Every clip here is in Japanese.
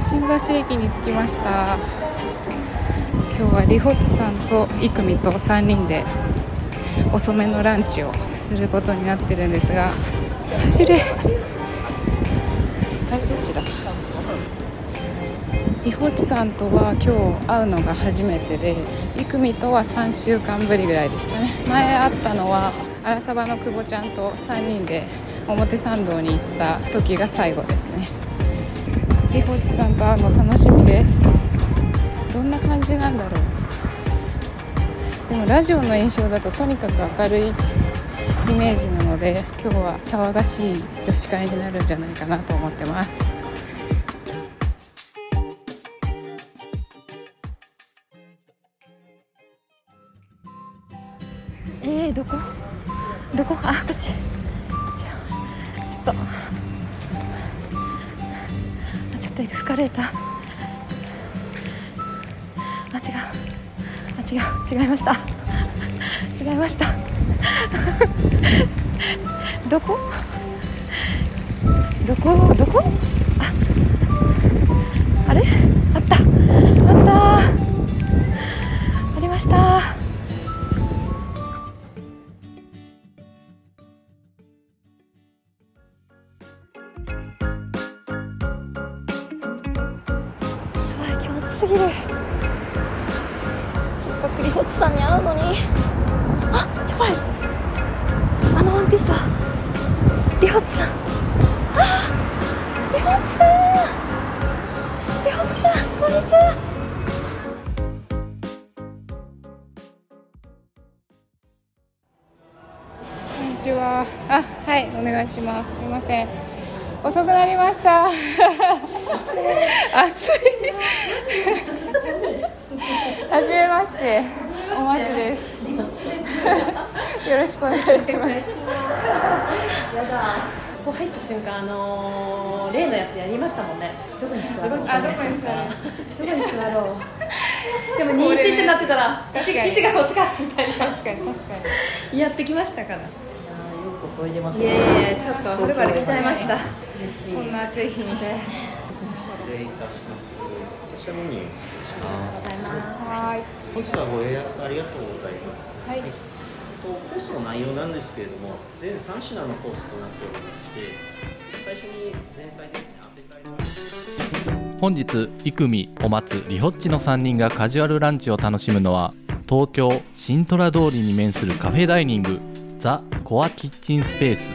新橋駅に着きました。今日はリホッチさんとイクミと3人で遅めのランチをすることになってるんですが走れ。あれどちだ？リホッチさんとは今日会うのが初めてでイクミとは3週間ぶりぐらいですかね。前会ったのは荒サバの久保ちゃんと3人で表参道に行った時が最後ですね。リホチさんと会うの楽しみです。どんな感じなんだろう。でもラジオの印象だととにかく明るいイメージなので今日は騒がしい女子会になるんじゃないかなと思ってます。ました。違いました。どこ？どこ？どこ？願いします。すいません。遅くなりました。暑い。はじめまして。おです。よろしくお願いします。ここ入った瞬間、あのー、例のやつやりましたもんね。どこに座ろう。あどこに座る。どこに座ろう。でも二一ってなってたら、一確かに。一がこっちかみたいな。確かに確かに。やってきましたから。ようこそおいでますいやいやいや、ちょっとはるばる来ちゃいました。こんな暑い日に失礼いたします。こちらメニュー失礼します。はい本日はご予約ありがとうございます。はいとコースの内容なんですけれども、全3品のコースとなっておりまして、最初に前菜ですね。本日イクミお松リホッチの3人がカジュアルランチを楽しむのは東京新虎通りに面するカフェダイニングザ・コアキッチンスペース。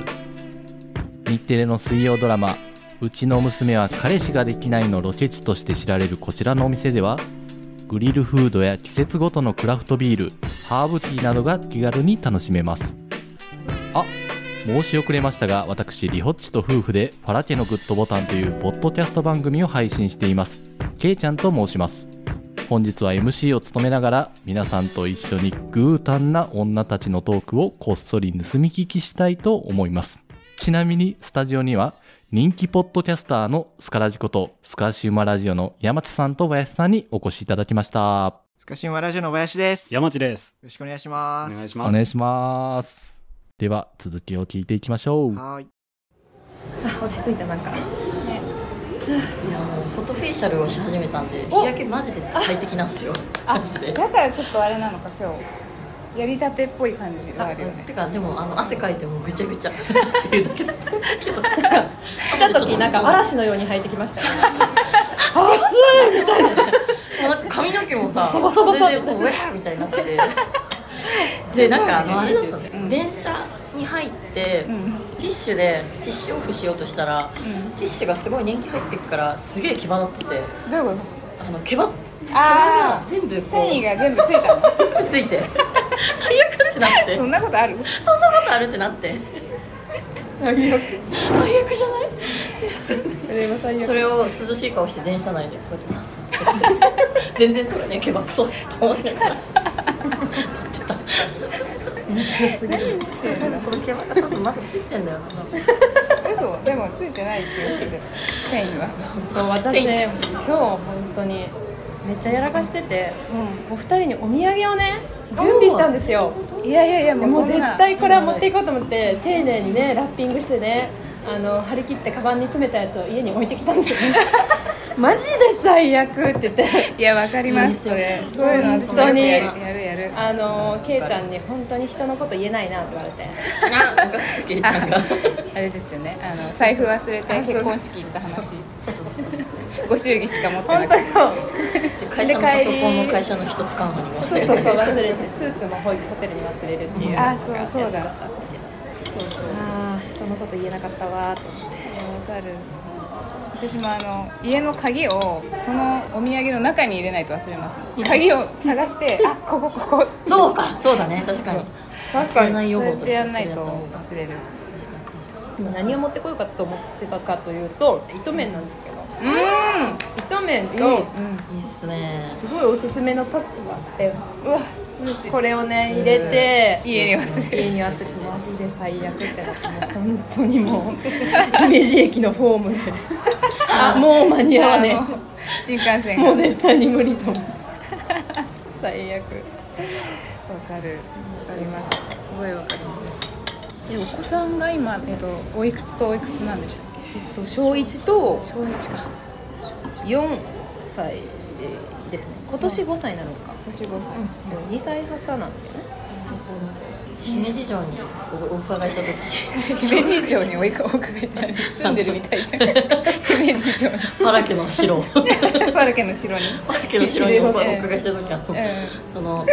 日テレの水曜ドラマ「うちの娘は彼氏ができない」のロケ地として知られるこちらのお店ではグリルフードや季節ごとのクラフトビールハーブティーなどが気軽に楽しめます。あ申し遅れましたが私リホッチと夫婦でパラテのグッドボタンというポッドキャスト番組を配信しています。ケイちゃんと申します。本日は MC を務めながら皆さんと一緒にグータンな女たちのトークをこっそり盗み聞きしたいと思いますちなみにスタジオには人気ポッドキャスターのスカラジことスカシウマラジオの山地さんと林さんにお越しいただきましたスカシウマラジオの林です。よ山地です。ろしくお願いします。お願いします。お願いしますでは続きを聞いていきましょうはーい。あ、落ち着いたなんか。いやもうフォトフェイシャルをし始めたんで日焼けマジで快適なんですよ。マジで。だからちょっとあれなのか今日。やりたてっぽい感じがあるよね。てかでもあの汗かいてもぐちゃぐちゃっていうだけだったけど。来た時なんか嵐のように入ってきましたよね。もうなんか髪の毛もさ全然こうウェーみたいになってて。でなんかあのあれだったね、電車に入って、ティッシュでティッシュオフしようとしたら、ティッシュがすごい年季入ってくからすげえ毛羽立っててどういうこあの毛羽毛羽あが全部繊維が全部ついたの？全部ついて。最悪ってなって。そんなことある？そんなことあるってなって。最悪。じゃない？それは最悪。それを涼しい顔して電車内でこうやってさす全然取れねえ毛ばくそと思いながら。撮ってたその毛ばが多分まだついてんだよな嘘でもついてない気がする。繊維は。そう私ね今日本当にめっちゃやらかしてて、お二人にお土産をね準備したんですよ。いやいやいやもう絶対これは持っていこうと思って丁寧にねラッピングしてねあの張り切ってカバンに詰めたやつを家に置いてきたんですよね。マジで最悪って言って。いやわかりますそれ。そういうの私もやる。やるやるあのケイちゃんに本当に人のこと言えないなって言われて。あムカつくケイちゃんが。あれですよね。あの財布忘れて結婚式行った話。ご祝儀しか持ってなくて。会社のパソコンの会社の人使うのに忘れてそうそうそう。忘れてスーツもホホテルに忘れるっていう。あそうそうだのこと言えなかったわーと思ってわかる私もあの家の鍵をそのお土産の中に入れないと忘れます鍵を探してあここここそうか。そうだね。確かに。確忘れない予そうやってやんないと忘れる確かに。確か今何を持ってこようかと思ってたかというと糸麺なんですけど。う糸麺とんうん。にいいっすね。すごいおすすめのパックがあって。うわこれをね入れて家に忘れる。家に忘れてマジで最悪ってなってもう本当にもう姫路駅のホームで。あもう間に合わねあの新幹線もう絶対に無理と思う。最悪。わかる。わかります。すごいわかります。えお子さんが今、えっと、おいくつとおいくつなんでしたっえっと小1とけ小1か。4歳ですね。今年5歳なのか私5歳、2歳差なんですよね。姫路城におお伺いした時。姫路城にお伺いしたら住んでるみたいじゃん。姫路城に。ファラ家の城。フパルケの城に。ァラ家の城におお伺いした時あのうんその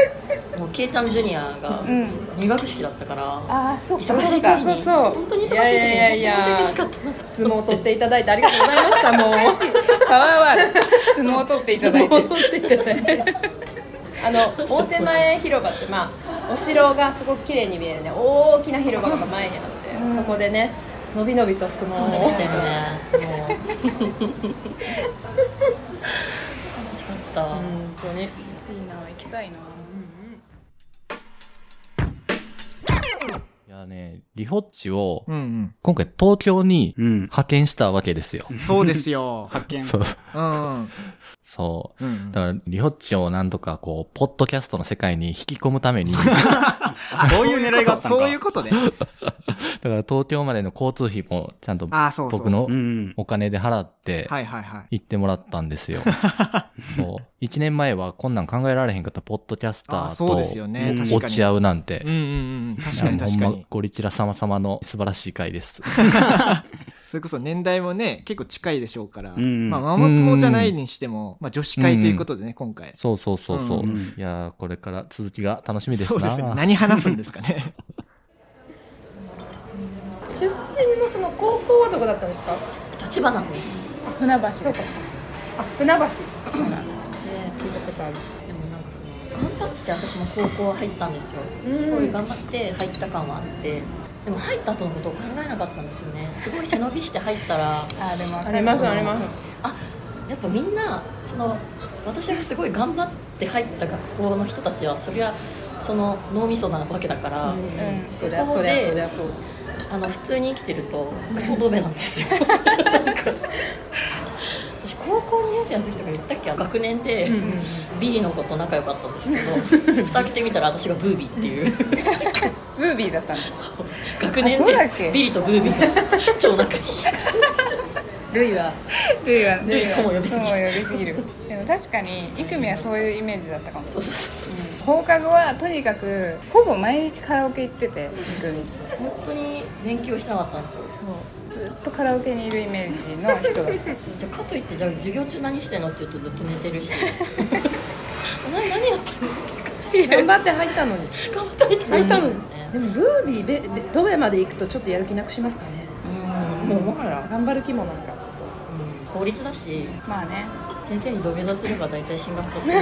もうケイちゃんジュニアがん。入学式だったからああそうか忙しそうかそうそう。本当に忙しいいやいやいや。相撲を取っていただいてありがとうございましたもう。パワーワード相撲を取っていただいて。相撲を取っていただいてあの大手前広場ってまあお城がすごく綺麗に見えるね大きな広場が前にあって、そこでねのびのびと相撲をそうでしたよねもう楽しかった、本当にいいな行きたいないやね、リホッチをうん今回東京にうん。派遣したわけですよ。うん。そうですよ。発見。そう。うん。そう。うん。だから、リホッチをなんとかこう、ポッドキャストの世界に引き込むために、だ かそういう狙いがあったのか。そういうことね。ら東京までの交通費もちゃんと。僕のうん。お金で払ってはいはいはい。行ってもらったんですよ。そう。一年前はこんなん考えられへんかったポッドキャスターそうですよと。落ち合うなんてうん。うんうん。確かにいやもうほんま確かに。ゴリチラ様様の素晴らしい回です。それこそ年代もね、結構近いでしょうから。うんまあ、ママ友じゃないにしても、まあ、女子会ということでね、今回。そうそうそうそう。うんいやーこれから続きが楽しみですな。そうですね。何話すんですかね。出身のその高校はどこだったんですか？立場なんです。船橋。ですあ船橋。そうなんです聞いたことある。でもなんかその頑張って私も高校入ったんですよ。うん。すごい頑張って入った感はあってでも入った後のことを考えなかったんですよね。すごい背伸びして入ったら。あでもありますあります。あやっぱみんなその私がすごい頑張って入った学校の人たちはそりゃその脳みそなわけだから、うん。そりゃそりゃそりゃそうあの普通に生きてるとクソドベなんですよ。私高校2年生の時とか言ったっけ？学年で、ビリの子と仲良かったんですけど 蓋開けてみたら私がブービーっていう。ブービーだったんですそう。学年でビリとブービーが超仲いい。ルイは。ルイは。ルイとも呼びすぎる。とも呼びすぎる。でも確かにイクミはそういうイメージだったかも。そうそうそうそう放課後はとにかくほぼ毎日カラオケ行ってて本当に勉強してなかったんですよ。そう。ずっとカラオケにいるイメージの人だった。じゃあかといってじゃあ授業中何してんのって言うとずっと寝てるし。お前何やってんの頑張って入ったのに。頑張って入ったのに。ね。でもブービーベベドベまで行くとちょっとやる気なくしますかね。うん。もうもはや、頑張る気もなんかちょっと。うん、公立だし。まあね。先生に土下座すれば大体進学とする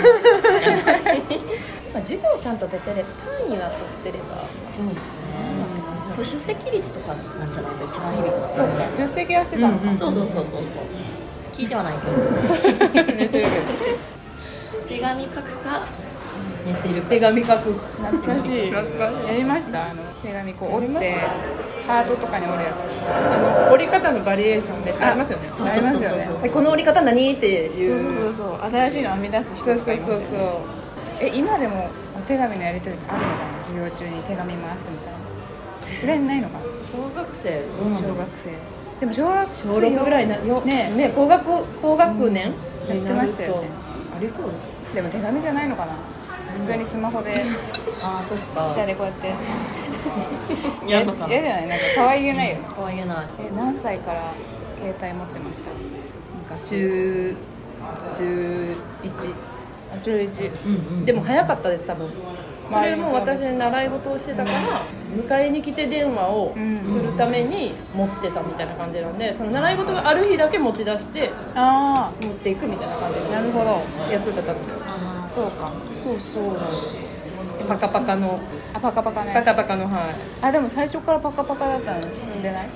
まあ授業ちゃんと出てれば単位は取ってればそうですね、そう出席率とかなんじゃないか一番響くのそうか出席はしてたのか、うんそうそうそうそうそう。聞いてはないけど。寝てる手紙書くか寝てるか。手紙書く。懐かしい。やりました？あの手紙こう折ってハートとかに折るやつ。折り方のバリエーションめっちゃありますよね。ありますよね。えこの折り方何？っていう。そうそうそうそう。新しいの編み出す人とかいましたよねえ今でもお手紙のやり取りってあるのかな？授業中に手紙回すみたいな。さすがにないのかな？小学生。小学生。でも小学小6ぐらいなよね。ね高学高学年？うん。やってましたよね。ありそうです。よでも手紙じゃないのかな？普通にスマホで ああそっか。下でこうやって。嫌じゃない？なんか可愛げないよ。ね可愛げない。え何歳から携帯持ってました？昔。中11あ中一うんうん。でも早かったです多分。それも私習い事をしてたから迎えに来て電話をするために持ってたみたいな感じなんでその習い事がある日だけ持ち出してあ持っていくみたいな感じあなるほど。どやつだったんですよ。ああそうか。そうそう。なんですよパカパカの。あパカパカねパカパカのはい。あでも最初からパカパカだったの進んでない？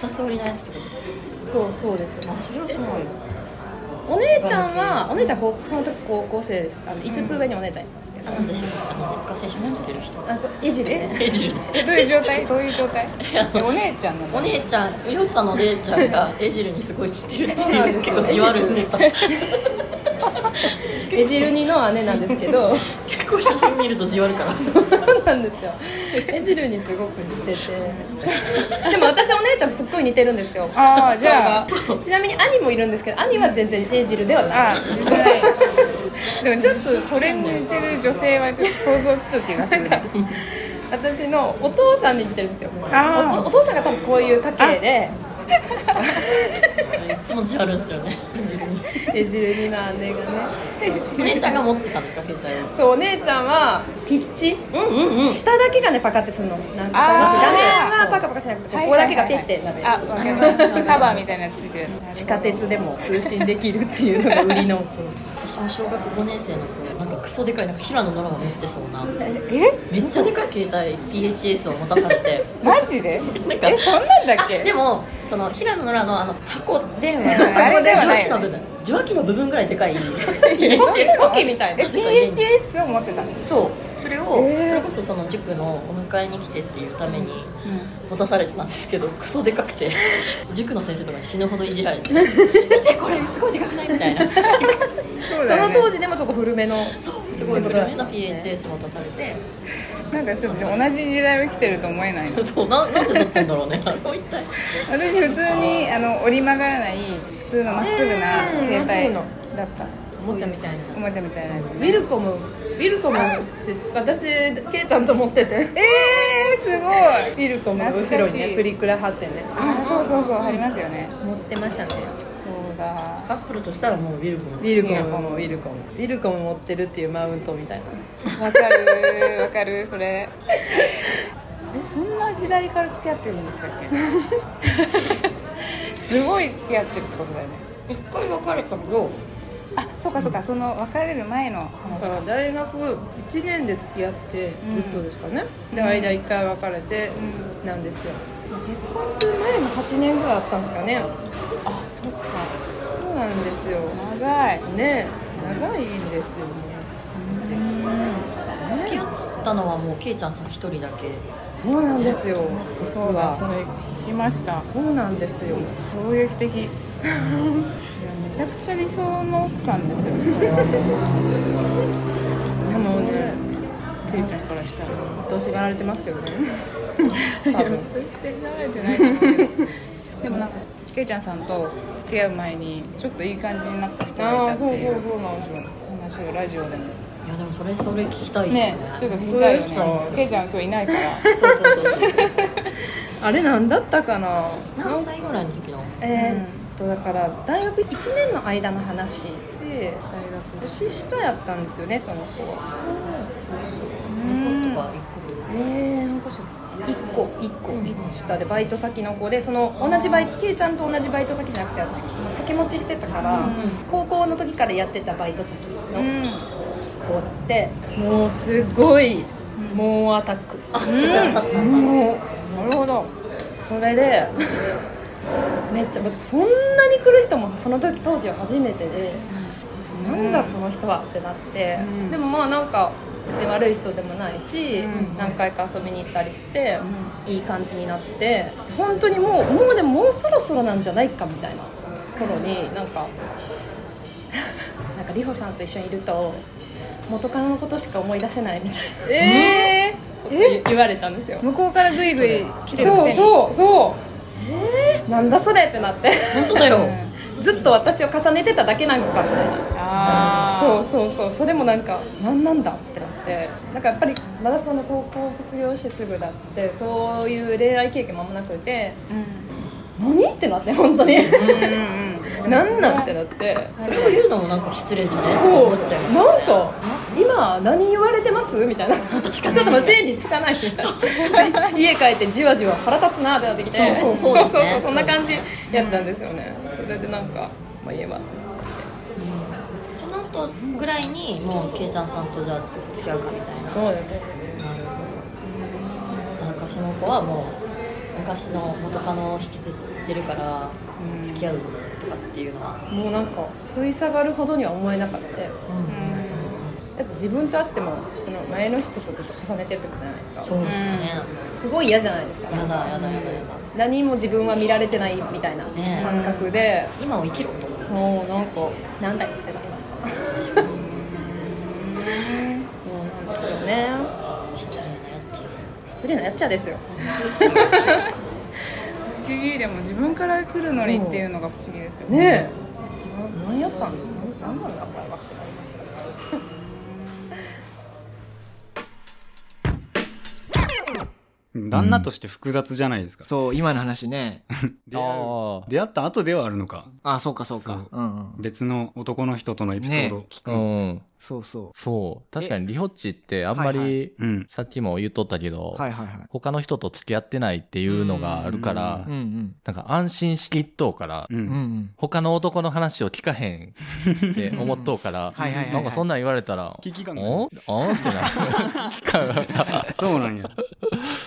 二つ折りのやつってことですか？そうそうです。よあそれはすごいお姉ちゃんはお姉ちゃんこうその時高校生です。あの5つ上にお姉ちゃんいたんですけど、あなんでしょうあのサッカー選手になってる人。あそういじりね。エジルえ どういう状態？どういう状態？えお姉ちゃんなの？お姉ちゃんりょうさんのお姉ちゃんがエジルにすごい似てるってそうなんいうですよ。結構じわるネタ えじるにの姉なんですけど。結構写真見るとじわるから。そうなんですよ。えじるにすごく似てて。でも私お姉ちゃんとすっごい似てるんですよ。ああじゃあ。ちなみに兄もいるんですけど兄は全然えじるではない。でもちょっとそれに似てる女性はちょっと想像つく気がするね。私のお父さんに似てるんですよ。お父さんが多分こういう家系でいつもじわるんですよね。エジルに。えじるにの姉がね。お姉ちゃんが持ってたんですか携帯をそうお姉ちゃんはピッチ。うんうんうん。下だけがねパカってするの。なんか画面はパカパカしなくてここだけがペッてなるやあわかりますカバーみたいなやつ。ついてる地下鉄でも通信できるっていうのが売りのそう私も小学5年生の頃なんかクソでかいなんか平野ノラが持ってそうな。え？めっちゃでかい携帯 PHS を持たされて。マジで？なんかえそんなんだっあけでもその平野ノラのあの箱電話うんあれではない。受話器の部分受話器の部分ぐらいでかい。ポケみたいな。え PHS を持ってたの？そう。それを、それこそその塾のお迎えに来てっていうために持たされてたんですけどクソでかくて 塾の先生とかに死ぬほどいじられて「見てこれすごいでかくない?」みたいな。その当時でもちょっと古めのそうすごい古めの PHS 持たされて。なんかちょっと同じ時代を生きてると思えないの。そうななんでだったんだろうね。あれは一体。私普通にあの折り曲がらない普通のまっすぐな携帯だった。おもちゃみたいな。おもちゃみたいなやつウィルコムウィルコムし私ケイちゃんと持ってて。えー、すごい。ウィルコムの後ろにねプリクラ貼ってね。あそうそうそうありますよね。持ってましたね。そうだ。カップルとしたらもうウィルコム。ウィルコム。もウィルコム。ウィルコム持ってるっていうマウントみたいな。わかるわかるそれ。えそんな時代から付き合ってるんでしたっけ？すごい付き合ってるってことだよね。一回別れたけどあそうかそうかその別れる前の話だから大学1年で付き合ってずっとですかね、で間1回別れてなんですよ。結婚する前も8年ぐらいあったんですかね。あそっか。そうなんですよ。長い。ね。長いんですよね付き合ったのはもうケイちゃんさん一人だけ。そうなんですよ。実そうだは。それ聞きました。そうなんですよ。衝撃的めちゃくちゃ理想の奥さんですよねそれは。でもねケイちゃんからしたらどうしがられてますけどね。多分全然慣れてないと思うけどでもなんかケイちゃんさんと付き合う前にちょっといい感じになった人がいたっていうそうなんですよ話をラジオでもいやでもそれそれ聞きたいですね。ねちょっと聞きたいよねケイちゃん今日いないから。そうそうそうそう。あれなんだったかな？何歳ぐらいの時の？えーっとだから大学1年の間の話で大学年下やったんですよねその子は。2個とか1個とかえー、何個下1個1個1個下でバイト先の子でその同じバイトケイちゃんと同じバイト先じゃなくて私掛け持ちしてたから、高校の時からやってたバイト先の子って、もうすごい猛アタック。あしてくださった。なるほど。それでめっちゃそんなに来る人もその時当時は初めてで、なんだこの人はってなって、うん。でもまあなんか別に悪い人でもないし、うん。何回か遊びに行ったりして、いい感じになって本当にもうもうでももうそろそろなんじゃないかみたいな頃になんか なんか里穂さんと一緒にいると元カノのことしか思い出せないみたいなえこと言言われたんですよ。ー、向こうからグイグイ来てるくそうせにそうそなんだそれってなって。本当だよ。ずっと私を重ねてただけなんかみたいな。あそうそうそう。それもなんか何なんだってなって。なんかやっぱりまだその高校卒業してすぐだってそういう恋愛経験もあんまなくて何？ってなって本当に。何なんってなって。それを言うのもなんか失礼じゃね？そう。思っちゃいますよなんか今何言われてます？みたいな。ちょっともう整理つかないみたいな家帰ってじわじわ腹立つなってなってきて。そうそうそうそうそんな感じやったんですよね。それでなんかまあ言えばその後ぐらいにもうケイちゃんさんとじゃあ付き合うかみたいな。そうです。かその子はもう昔の元カノを引きずってるから付き合うとかっていうのは、もうなんか食い下がるほどには思えなかったうん。だって自分と会ってもその前の人とずっと重ねてるってことじゃないですか。そうですよね、すごい嫌じゃないですか。やだやだやだやだ。何も自分は見られてないみたいなね。感覚で、今を生きろともうなんかなんだよってなりました。もうなんですよね失礼なやっちゃですよ。不思議。でも自分から来るのにっていうのが不思議ですよね。ねえ。何やったん？何なんだこれはってなりました旦那として複雑じゃないですか、そう今の話ね。出会出会った後ではあるのか。あそうかそうか。そう。うんうん。別の男の人とのエピソードを聞く。あうんそうそそう。確かにリホッチってあんまり、さっきも言っとったけど、うはいはいはい。他の人と付き合ってないっていうのがあるから、うんうんなんか安心しきっとうから、ううん。うんん他の男の話を聞かへんって思っとうから、はいはいはいはい。なんかそんなん言われたら、危機感がおんお？んってなる。危機感がそうなんや。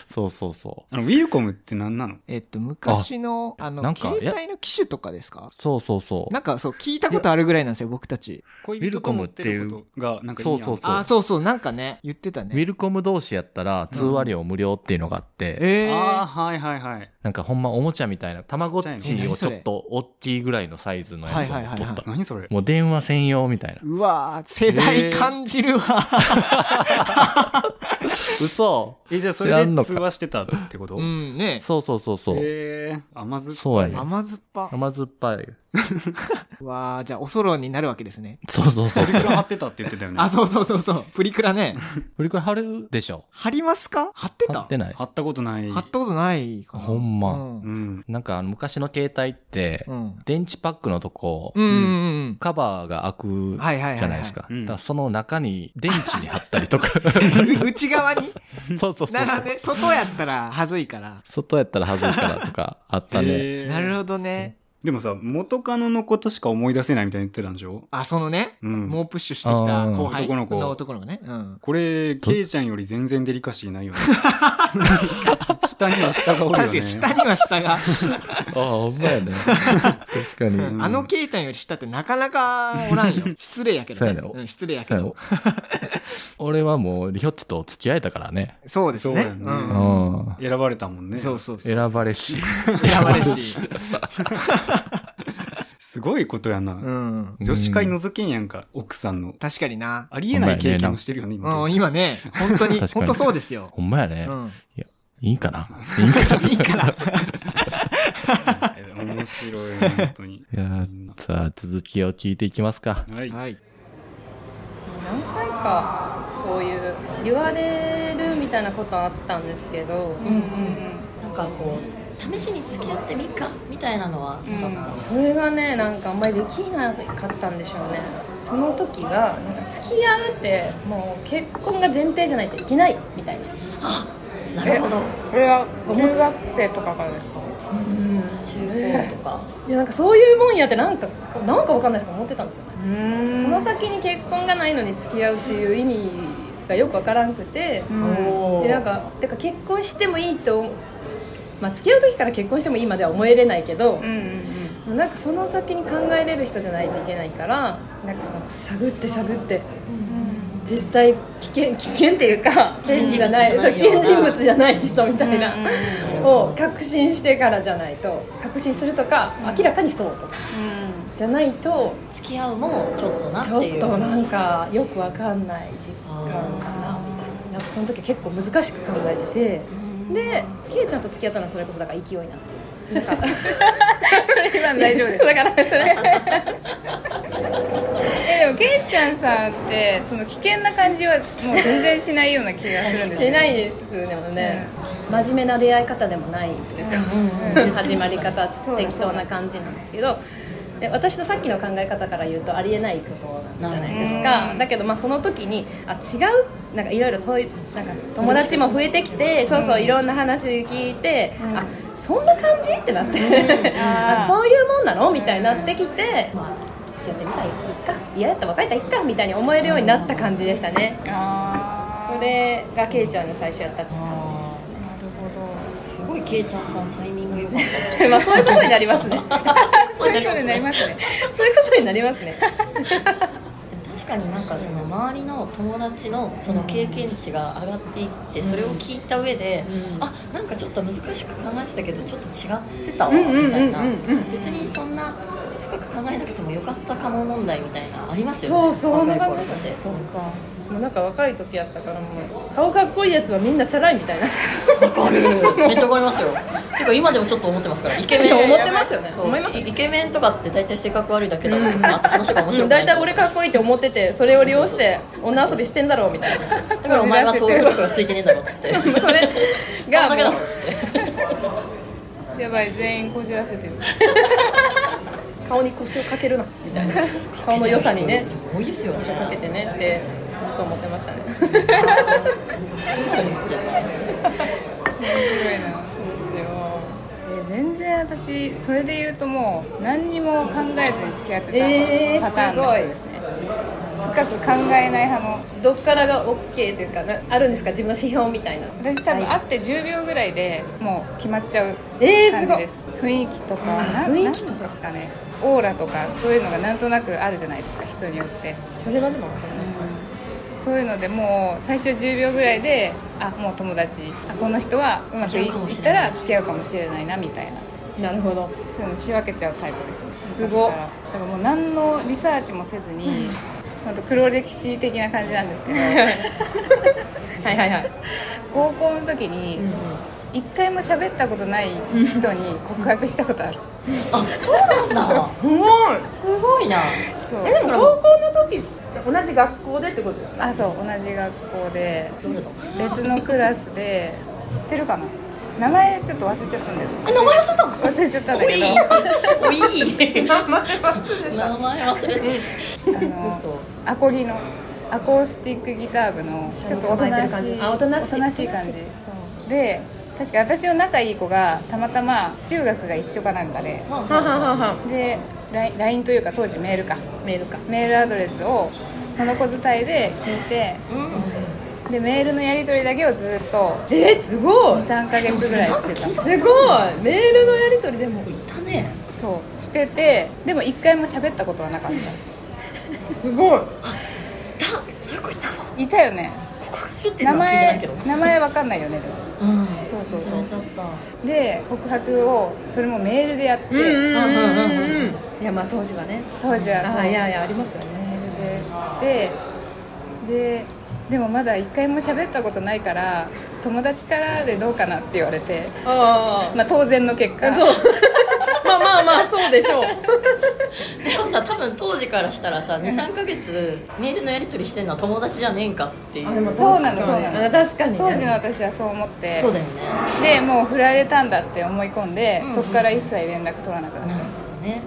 そうそうそあのウィルコムって何なの？えっと昔のあのなんか携帯の機種とかですか？う。そうそうそう。なんかそう聞いたことあるぐらいなんですよ僕たち。恋人と持ってることがなんかいいやん。そうそうそう。あそうそう。なんかね言ってたウィねルコム同士やったら通話料無料っていうのがあって、えああーはいはいはい。なんかほんまおもちゃみたいな、たまごっちっちをちょっと大きいぐらいのサイズのやつをはいはいはいはい。取った。何それ。もう電話専用みたいな。うわー世代感じるわ、嘘。えじゃあそれんのか。通話してたってこと？うんね。そうそうそうそう。へえ甘酸っぱい。そうやね。甘酸っぱ甘酸っぱい。うわーじゃあおそろになるわけですね。そうそうそう。プ。リクラ貼ってたって言ってたよね。あそうそうそうそう。プリクラね。これこれ貼るでしょ。貼りますか？貼ってた？貼ってない。貼ったことない。貼ったことないかな。ほんま。うん。うん。なんかあの昔の携帯って、うん。電池パックのとこ、うんうんうんカバーが開くじゃないですか。その中に電池に貼ったりとか。う ん内側に？そうそうそうなるほどね。外やったらはずいから。外やったら恥ずいからとかあったね。なるほどねでもさ元カノのことしか思い出せないみたいに言ってたんでしょ？あそのねうん。猛プッシュしてきた後輩男の子。の男の子ね。うん。これケイちゃんより全然デリカシーないよね。下には下がおるよね。確かに下には下が。ああ、ほんまやね。確かに。ん。あのケイちゃんより下ってなかなかおらんよ。失礼やけどね。そうん失礼やけど。俺はもうリホッチと付き合えたからね。そうですね。選ばれたもんね。そうそうそう。選ばれし。選ばれし すごいことやな、うん。女子会覗けんやんか奥さんの。確かにな。ありえない経験をしてるよね今。うん今ね。本当に確かに。本当そうですよ。ほんまやね。うん。いや、いいかな？いいかな？いいか面白いね本当に。いやさあ、続きを聞いていきますか。はい、はい。何回かそういう言われるみたいなことはあったんですけど、うんうん。なんかこう試しに付き合ってみっか？みたいなのは。なかったそれがねなんかあんまりできなかったんでしょうね。その時がなんか付き合うってもう結婚が前提じゃないといけないみたいな。なるほど。これは中学生とかからですか？中高とか、でなんかそういうもんやってなんかなんかわかんないですけど思ってたんですよ。ねその先に結婚がないのに付き合うっていう意味がよくわからんくて、おー。でなんかてか結婚してもいいとまあ付き合う時から結婚してもいいまでは思えれないけどうん、うんなんかその先に考えれる人じゃないといけないからなんかその探って探って、絶対危険危険っていうか変じゃないそう危険人物じゃない人みたいな、を確信してからじゃないと確信するとか、明らかにそうとかじゃないと付き合うもちょっとなってちょっいうとなんかよくわかんない実感かなみたいな。なんかその時結構難しく考えててでケイちゃんと付き合ったのはそれこそだから勢いなんですよ。それ今の大丈夫です。だから。えでもけいちゃんさんってその危険な感じはもう全然しないような気がするんですしてないですでもね、真面目な出会い方でもないというか、始まり方はちょっと適当な感じなんですけどで私のさっきの考え方から言うとありえないことじゃないですか。だけどまあその時にあ違う？なんかいろいろ遠いなんか友達も増えてきてそうそういろんな話聞いて、あそんな感じ？ってなって、あそういうもんなの？みたいになってきて、まあ付き合ってみたらいいか？嫌やったら別れたらいいか？みたいに思えるようになった感じでしたね。あそれがケイちゃんの最初やったって感すごいケイちゃんさんタイ まあ そういうことになりますね。そういうことになりますね。そういうことになりますね。た確かになんかその周りの友達のその経験値が上がっていってそれを聞いた上で、あなんかちょっと難しく考えてたけどちょっと違ってたわみたいな。別にそんな深く考えなくてもよかったかも問題みたいなありますよねそうそう若い頃そうか。もうなんか若い時やったからもう顔かっこいいやつはみんなチャラいみたいな。わかる。めっちゃわかりますよ てか今でもちょっと思ってますからイケメン。思ってますよね。そう。思いますイケメンとかって大体性格悪いだけだとかあと話が面白い。大体俺かっこいいって思っててそれを利用して女遊びしてんだろうみたいな。だからお前は登録がついてねえだろっつって。それがだけだもうろっつって。やばい全員こじらせてる。顔に腰をかけるな。みたいな。顔の良さにね。多いですよ。腰をかけてねってずっと思ってましたね。面白いな然私それで言うともう何にも考えずに付き合ってえーたパターンの人ですね、深く考えない派の。どっからが OK というかなあるんですか？自分の指標みたいな。私多分会って10秒ぐらいでもう決まっちゃう感じです、雰囲気とかな雰囲気なんですかね。オーラとかそういうのがなんとなくあるじゃないですか人によって。それはでも分かります。そういうのでもう最初10秒ぐらいであもう友達。あこの人はうまくいっしたら付き合うかもしれないなみたいななるほど。そういうの仕分けちゃうタイプですね。すご。だからもう何のリサーチもせずに本当黒歴史的な感じなんですけど。はいはいはい。高校の時に一回も喋ったことない人に告白したことある。あそうなんだ。すごい。すごいな。そう。えでも高校の時同じ学校でってことですよねあそう同じ学校で。別のクラスで。知ってるかな？名前ちょっと忘れちゃったんだよ。え名前忘れたの？忘れちゃったんだけど。おい。名前忘れてあのアコギのアコースティックギター部のちょっとおとなしいあおとなしい感じ。そう。で確か私の仲いい子がたまたま中学が一緒かなんかで。ははははで LINE というか当時メールか。メールか。メールアドレスをその子伝いで聞いて、でメールのやり取りだけをずっとえー、すごい。23か月ぐらいしてた。すごい。メールのやり取りでもいたね。そう。しててでも一回も喋ったことはなかった。すごい。いた。そういう子いたわいたよね。告白するっていう名前けど。名前わかんないよねでも。うん。そうそうそう。で告白をそれもメールでやって、うんうんうんうん。いやまあ当時はね。当時はそう。あいやいやありますよね。メールでして。ででもまだ一回も喋ったことないから友達からでどうかなって言われて、あまあ、当然の結果。そう。まあまあまあそうでしょう。でもさ多分当時からしたらさ23か月メールのやり取りしてんのは友達じゃねえんかっていう。そうなのそうなの。あ確かにね。当時の私はそう思って。そうだよね。でもう振られたんだって思い込んで、うんうん。そこから一切連絡取らなくなっちゃう、ね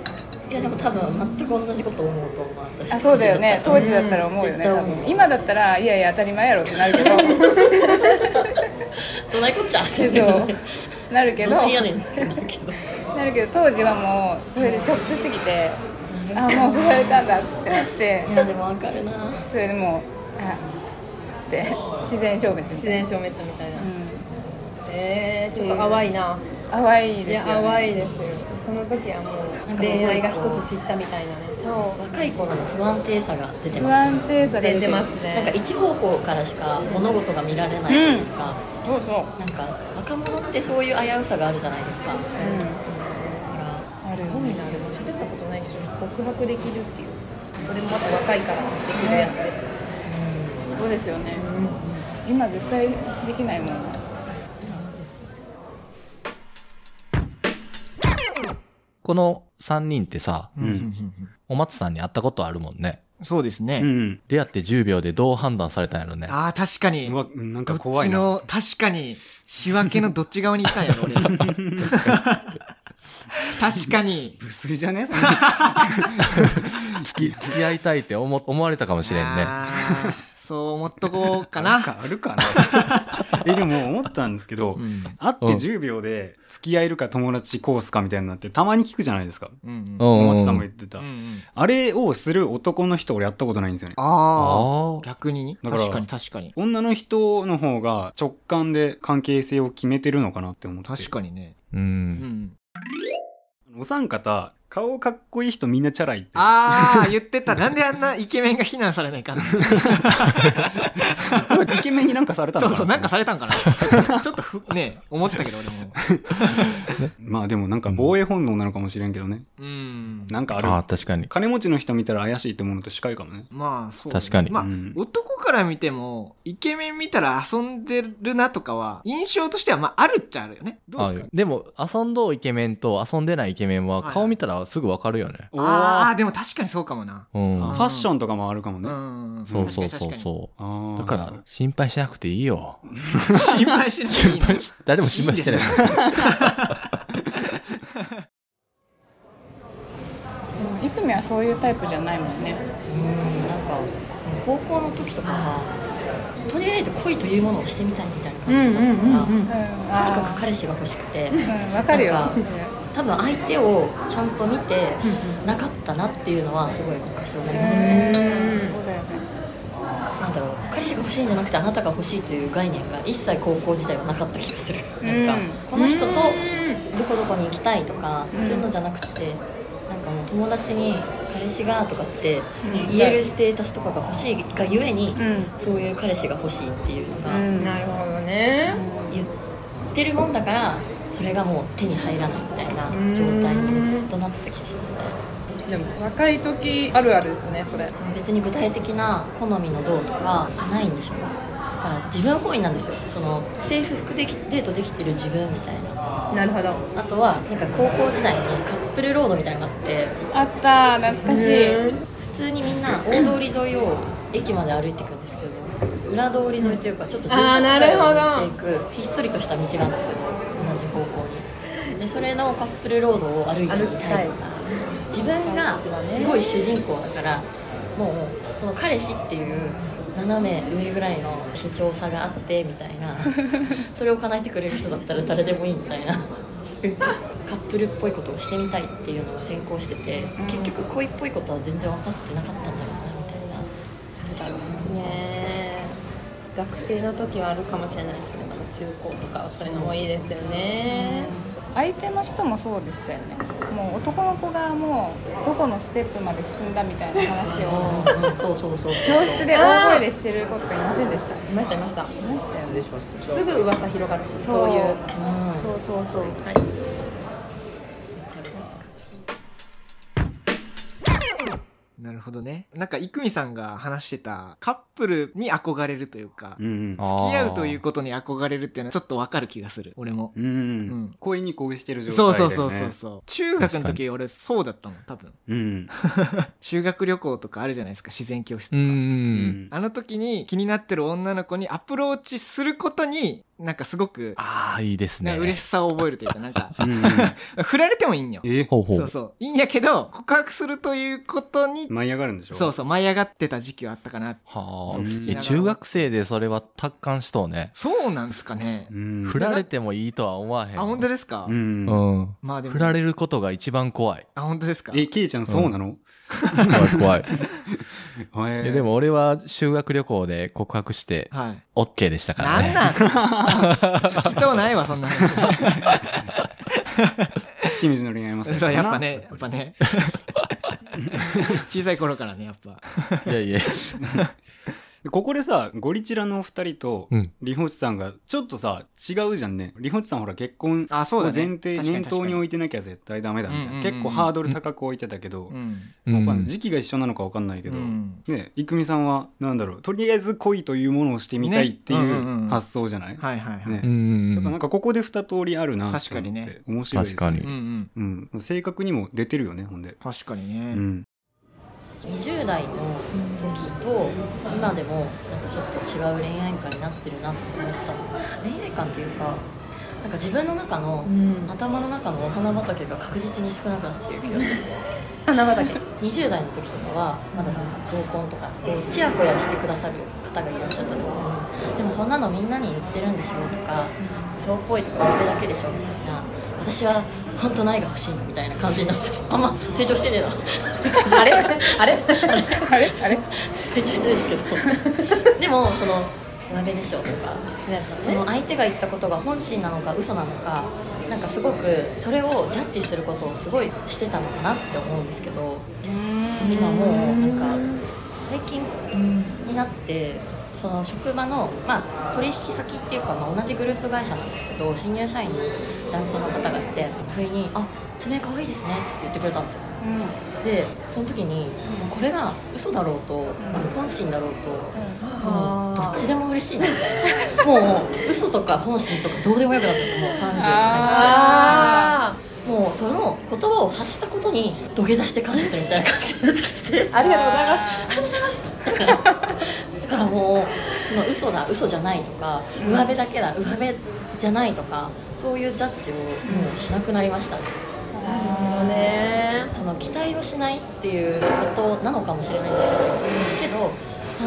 いやでも多分全く同じこと思うと思う。私あそうだよね。当時だったら思うよね、多絶対思う分。今だったらいやいや当たり前やろってなるけど。どないこっちゃって。そう。なるけど。どなるけど。なるけど当時はもうそれでショックすぎてあもう振られたんだってなって。いやでもわかるな。それでもうあつって自然消滅みたいな、自然消滅みたいな、うえー、ちょっと淡いな、ん、淡いですよ、ね、淡いですよその時はもう恋愛が一つ散ったみたいなね。そう。若い頃の不安定さが出て不ます。安定さが出てますなんかね一方向からしか物事が見られないというか、そうそう。なんか若者ってそういう危うさがあるじゃないですか、だからあるすごいな。でも喋ったことない人に告白できるっていう。それもまた若いからできるやつですよね。そうですよね、今絶対できないもんこの3人ってさ、うんお松さんに会ったことあるもんね。そうですね。うん出会って10秒でどう判断されたんやろね。ああ、確かにう。わなんか怖いなちの、確かに、仕分けのどっち側にいたんやろ、俺。確かに。無粋じゃね？付き、付き合いたいって思、思われたかもしれんね。そう思っとこうかな。ななんかあるかな えでも思ったんですけど、うん。会って10秒で付き合えるか友達コースかみたいなのってたまに聞くじゃないですかうんうん。松さんも言ってた、うんうんあれをする男の人俺やったことないんですよねあああ、逆に？確かに確かに。女の人の方が直感で関係性を決めてるのかなって思って確かにね。う。うんん。お三方顔かっこいい人みんなチャラいってああ、言ってた。なんであんなイケメンが非難されないかな。イケメンになんかされたのかなそうそう、なんかされたんかな。ちょっとふ、ね、思ったけど俺も。まあでもなんか防衛本能なのかもしれんけどね、うん。なんかあああ、る確かに。金持ちの人見たら怪しいって思うのと近いかもねまあ、そうだね、確かにまあ、うん男から見ても、イケメン見たら遊んでるなとかは、印象としては、まあ、あるっちゃあるよね。どうですか？あでも、遊んどうイケメンと遊んでないイケメンははい顔見たらすぐわかるよね。ああ、でも確かにそうかもな。うん。ファッションとかもあるかもね、うん。そうそうそうう。そう。だから、心配しなくていいよ。心配しなくていいの？誰も心配してない。いイクミはそういうタイプじゃないもんねうんなんか高校の時とかはとりあえず恋というものをしてみたいみたいな感じだったから、うんとにかく彼氏が欲しくてうんわかるよ多分相手をちゃんと見てなかったなっていうのはすごい昔思いますね。そうだよね。なんだろう。彼氏が欲しいんじゃなくてあなたが欲しいという概念が一切高校時代はなかった気がする。なんかうんこの人とどこどこに行きたいとかそういうのじゃなくてなんかもう友達に彼氏がとかってうん。言えるステータスとかが欲しいがゆえにうん。そういう彼氏が欲しいっていうのがうん。なるほどね。言ってるもんだからそれがもう手に入らないみたいな状態にずっとなってた気がしますね。でも若い時あるあるですよねそれ。別に具体的な好みの像とかないんでしょうね。だから自分本位なんですよ。その制服できデートできてる自分みたいな。なるほど。あとはなんか高校時代にカップルロードみたいなのがあってあった懐かしい。普通にみんな大通り沿いを駅まで歩いていくんですけど裏通り沿いというかちょっと住あーなるほど宅街を抜いていくひっそりとした道なんですけどでそれのカップルロードを歩いていきたい。とか自分がすごい主人公だからもうその彼氏っていう斜め上ぐらいの身長差があってみたいな。それを叶えてくれる人だったら誰でもいいみたいな。カップルっぽいことをしてみたいっていうのが先行してて結局恋っぽいことは全然分かってなかったんだろうなみたいな。それだろうね。え学生の時はあるかもしれないです中高とかはそういうのもいいですよね。相手の人もそうでしたよね。もう男の子がもうどこのステップまで進んだみたいな話をそうそうそう教室で大声でしてる子とかいませんでした？いいましたいました。ましたよね。す。ぐ噂広がるしそう。そういう。うん。そうそうそう。なるほどね。なんか、郁美さんが話してた、カップルに憧れるというか、うん付き合うということに憧れるっていうのはちょっとわかる気がする。俺も。うんうんうん恋に恋してる状態そうだよねそうそうそうそう。中学の時俺そうだったもん、多分。うん 修学旅行とかあるじゃないですか、自然教室とうか。ん。あの時に気になってる女の子にアプローチすることに、なんかすごく、ああ、いいですね。嬉しさを覚えるというか、なんか、振られてもいいんよ。えほうほう。そうそう。いいんやけど、告白するということに、舞い上がるんでしょ？そうそう、舞い上がってた時期はあったかな。はあ中学生でそれは達観しとうね。そうなんすかね。うん振られてもいいとは思わへん。あ、本当ですか、うんうん。まあでも。振られることが一番怖い。あ、本当ですか？えケイちゃんそうなの？怖い怖い。ええでも俺は修学旅行で告白して、はい。OK でしたからね。なんなん？聞きとうないわ、そんな話。君の恋愛もそう、やっぱね、やっぱね。小さい頃からね、やっぱ。いやいや。でここでさゴリチラのお二人とうん。リホチさんがちょっとさ違うじゃんね。リホチさんほら結婚あそうだね。前提念頭に置いてなきゃ絶対ダメだみたいな、結構ハードル高く置いてたけど、うん。わかん。ないうん時期が一緒なのかわかんないけど、うん。ね郁美さんはなんだろう。とりあえず恋というものをしてみたいっていねう発想じゃない、はいはいはい、ね。やっぱなんかここで二通りあるなって確かにね。面白いです確かに。うんうん。うん、性格にも出てるよねほんで、確かにね、うん、20代の時と今でもなんかちょっと違う恋愛観になってるなって思ったの。恋愛観っていうかなんか自分の中の、頭の中のお花畑が確実に少なくなっている気がする。花畑。20代の時とかはまだその合コンとかこうチヤホヤしてくださる方がいらっしゃったと思うでもそんなのみんなに言ってるんでしょとか嘘っぽいとか俺だけでしょみたいな私は本当ないが欲しいのみたいな感じになってたあんま成長してねえな。あれ？あれ？あれ？あれ？あれ？成長してないですけど。でもその上辺でしょとかその相手が言ったことが本心なのか嘘なのかなんかすごくそれをジャッジすることをすごいしてたのかなって思うんですけど今もうなんか最近になってその職場の、まあ、取引先っていうか、まあ、同じグループ会社なんですけど新入社員の男性の方がいて不意に「あ爪可愛いですね」って言ってくれたんですよ。でその時にもうこれが嘘だろうと、本心だろうと、もうどっちでも嬉しいなもう嘘とか本心とかどうでもよくなったんですよ。もう30に入って。あもうその言葉を発したことに土下座して感謝するみたいな感じになってきて。ありがとうございます。ありがとうございます。だからもうその嘘だ嘘じゃないとか上辺だけだ上辺じゃないとかそういうジャッジをもうしなくなりましたね、なるほどね。その期待をしないっていうことなのかもしれないんですけど、けど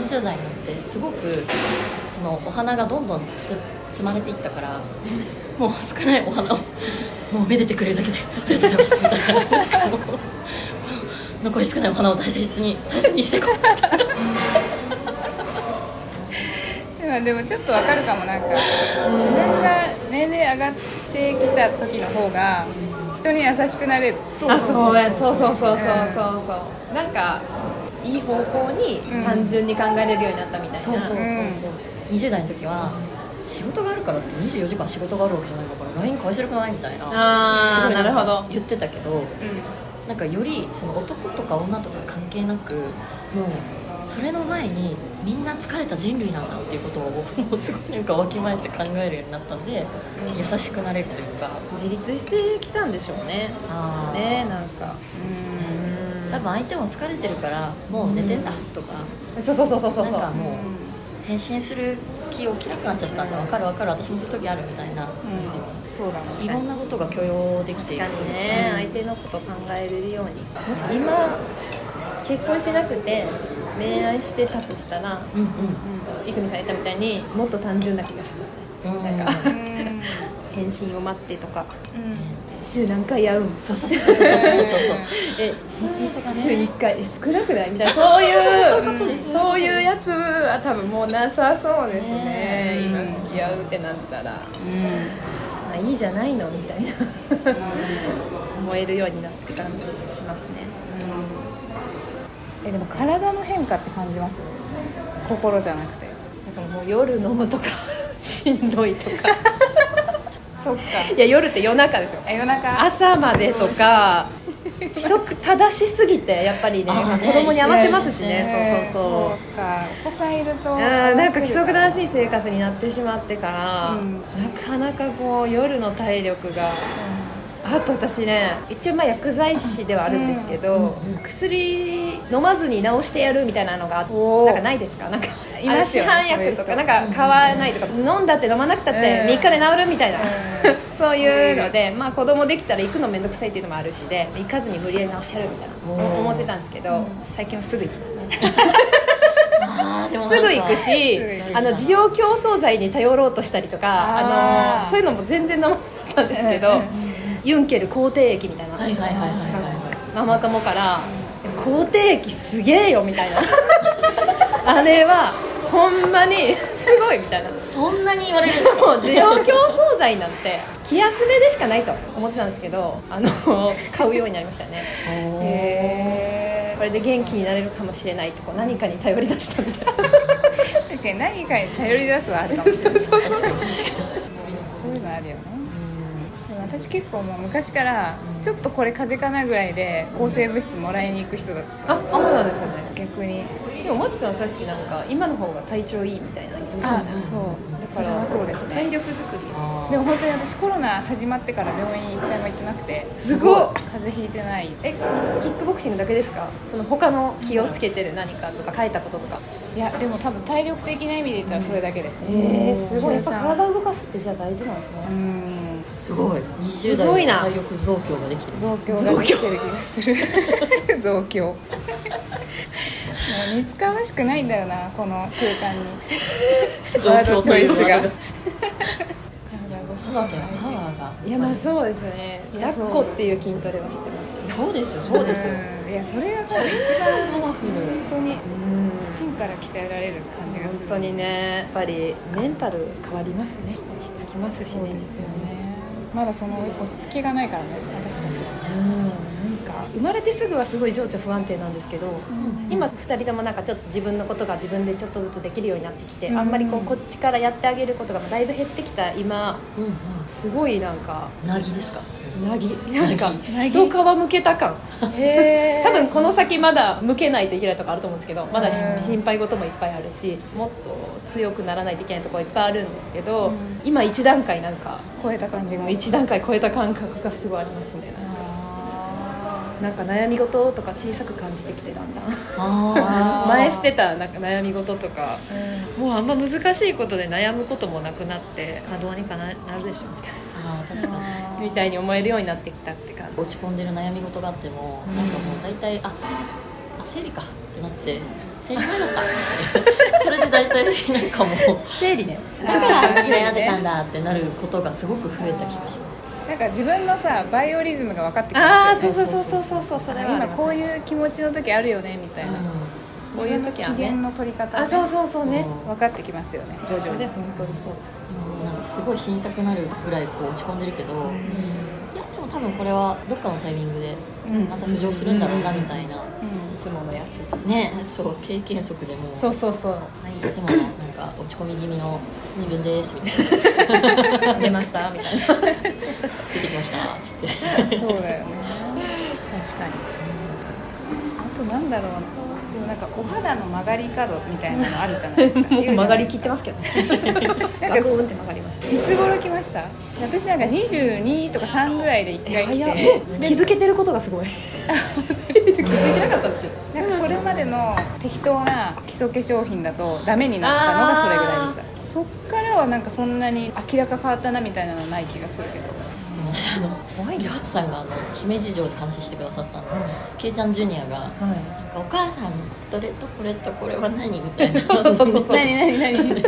30代になってすごくそのお花がどんどんつ積まれていったからもう少ないお花をもうめでてくれるだけでありがとうございますみたいな残り少ないお花を大切に大切にしていこう。みたいなでもでもちょっとわかるかも。なんか自分が年齢上がってきた時の方が人に優しくなれる。あそうやそうそう。そうそうそうそうなんかいい方向に単純に考えれるようになったみたいな、そうそうそうそう、20代の時は仕事があるからって24時間仕事があるわけじゃないんだから LINE 返せるくないみたいなああすごいなるほど。言ってたけど、なんかよりその男とか女とか関係なくもうそれの前にみんな疲れた人類なんだっていうことをもうすごいなんかわきまえて考えるようになったんで、優しくなれるというか。自立してきたんでしょうね。あー。ねなんか。そうですね。多分相手も疲れてるからもう寝てんだとか、そうそうそうそうそう。なんかもう返信する気起きなくなっちゃったんだ分かる分かる。私もそういう時あるみたいな、そうだいろんなことが許容できていく確かにね、相手のこと考えれるように。もし今結婚してなくて恋愛してたとしたらうんうん。郁美さん言ったみたいにもっと単純な気がしますね。うんなんかうん。返信を待ってとか。うん週何回会うんそうそうそうそうそうそうそうえ週1回少なくないみたいなそういうそういうやつは多分もうなさそうですねね今付き合うってなったら、まあ、いいじゃないのみたいな思えるようになって感じしますねえでも体の変化って感じます心じゃなくてだからもう夜飲むとかしんどいとかそっか。いや夜って夜中ですよ。え夜中。朝までとか 規則正しすぎてやっぱりね子供に合わせますしね。ね。そうそうそう。そうか。お子さんいるとうんなんか規則正いしい生活になってしまってから、うん。なかなかこう夜の体力が、あと私ね一応まあ薬剤師ではあるんですけど、薬飲まずに治してやるみたいなのがなんかないですか？なんかいますよねあの市販薬とか。なんか買わないとか、飲んだって飲まなくたってうん。3日で治るみたいな、う そういうので、まあ、子供できたら行くの面倒くさいっていうのもあるしで行かずに無理やり治してやるみたいなうん。思ってたんですけど、最近はすぐ行きますね。すぐ行くしあの需要競争剤に頼ろうとしたりとかあのそういうのも全然飲まなかったんですけど、ユンケル抗体液みたいな、ママ友から「抗体液すげえよ」みたいな。あれはほんまにすごいみたいな。そんなに言われるんですかもう需要競争剤なんて気休めでしかないと思ってたんですけどあの買うようになりましたね。へこれで元気になれるかもしれないとこう何かに頼り出したみたいな。確かに何かに頼り出すはあるかもしれない。そういうのあるよね私結構もう昔からちょっとこれ風邪かなぐらいで抗生物質もらいに行く人だった。あそうなんですよね。逆に。でも松さんさっきなんか今の方が体調いいみたいな言ってましたあねそう。だからそうですね。体力作り。でも本当に私コロナ始まってから病院一回も行ってなくてすごい風邪ひいてない。えキックボクシングだけですか？その他の気をつけてる何かとか書いたこととか。いやでも多分体力的な意味で言ったらそれだけですね。えー、すごい。やっぱ体を動かすってじゃあ大事なんですうねんすごい。20すごいな。代で体力増強ができてる。増強ができてる気がする。増強。もう似つかわしくないんだよなこの空間に。増ワードチョイスががいやまあそうですよね。抱っこっていう筋トレは知ってますけど。そうですよそうですよ。うんいやそれが多分一番パワフル。本当にうん。芯から鍛えられる感じがする。本当にねやっぱりメンタル変わりますね。落ち着きますしね。そうですよねまだその落ち着きがないからね私たちうん。なんか生まれてすぐはすごい情緒不安定なんですけど、今2人ともなんかちょっと自分のことが自分でちょっとずつできるようになってきて、うん。あんまりこうこっちからやってあげることがだいぶ減ってきた今うんうん。すごいなんかなぎですか？なぎ。なんかなぎ。一皮むけた感。へ多分この先まだ向けないといけないとこあると思うんですけどまだ心配事もいっぱいあるしもっと強くならないといけないところいっぱいあるんですけど、うん。今一段階なんか超えた感じが。一段階超えた感覚がすごいありますね。あなんか悩み事とか小さく感じてきてだんだん。前してたなんか悩み事とかーうん。もうあんま難しいことで悩むこともなくなって、まあ、どうにかななるでしょみたいあー確かに。なみたいに思えるようになってきたって感じ。落ち込んでる悩み事があっても、なんかもう大体ああ生理かってなって生理前だったっつって。それで大体なんかもう生理ね。だから悩んでたんだってなることがすごく増えた気がします。なんか自分のさバイオリズムが分かってきあますよね。あそうそうそうそうそうそうそれは今こういう気持ちの時あるよねみたいな、こういう時はね。機嫌の取り方、ね、あそうそうそうね。そう。分かってきますよね。徐々に。本当にそう。今もうなんかすごい死にたくなるぐらいこう落ち込んでるけど、いやでも多分これはどっかのタイミングでうん。また浮上するんだろうなみたいな、いつものやつ。ねそう経験則でも。そうそうそう。はい、いつものなんか落ち込み気味の自分ですみたいな。出ましたみたいな。出てきましたっつって。そうだよね。確かに。あとなんだろうもなんかお肌の曲がり角みたいなのあるじゃないですか。曲がりききってますけどね。なんかガクンって曲がりました。いつ頃来ました？私なんか22とか3ぐらいで1回来早てっ気づけてることがすごい。気づいてなかったんですけど。なんかそれまでの適当な基礎化粧品だとダメになったのがそれぐらいでした。そっか。らはなんかそんなに明らか変わったなみたいなのない気がするけど私あの怖いりょうつさんがあの姫路城で話してくださったの。けい。ちゃんジュニアがはなんかお母さんこれとこれとこれは何みたいな。そうそうそう。そう何何何。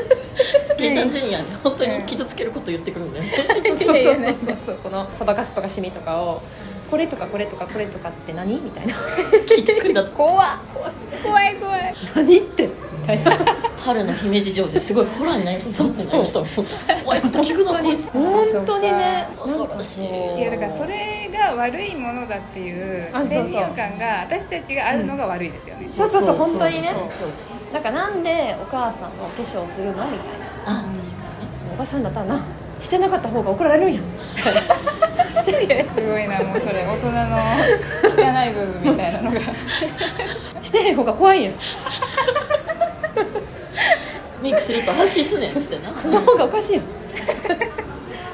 けい ちゃんジュニアに本当に傷つけること言ってくるんだよそうそうそうそうそう。このそばかすとかシミとかをこれとかこれとかこれとかって何みたいな。聞いてくるんだって。怖っ。怖い怖い。何って。みたい。な春の姫路城ですごいホラーになりました。ゾッてなりましたもん怖いこと聞くなこいつ。本当にね恐ろしい。いやだからそれが悪いものだっていうあそうそう。先入観が私たちがあるのが悪いですよね、そうそうそう本当にね。そうそうですなんかなんでお母さんのお化粧するのみたいな。あ確かにね。おばさんだったらなしてなかった方が怒られるん。や すごいなもうそれ。大人の汚い部分みたいなのが。してへん方が怖いん。やメイクすると安心すねんっつってな。その方がおかしいよ。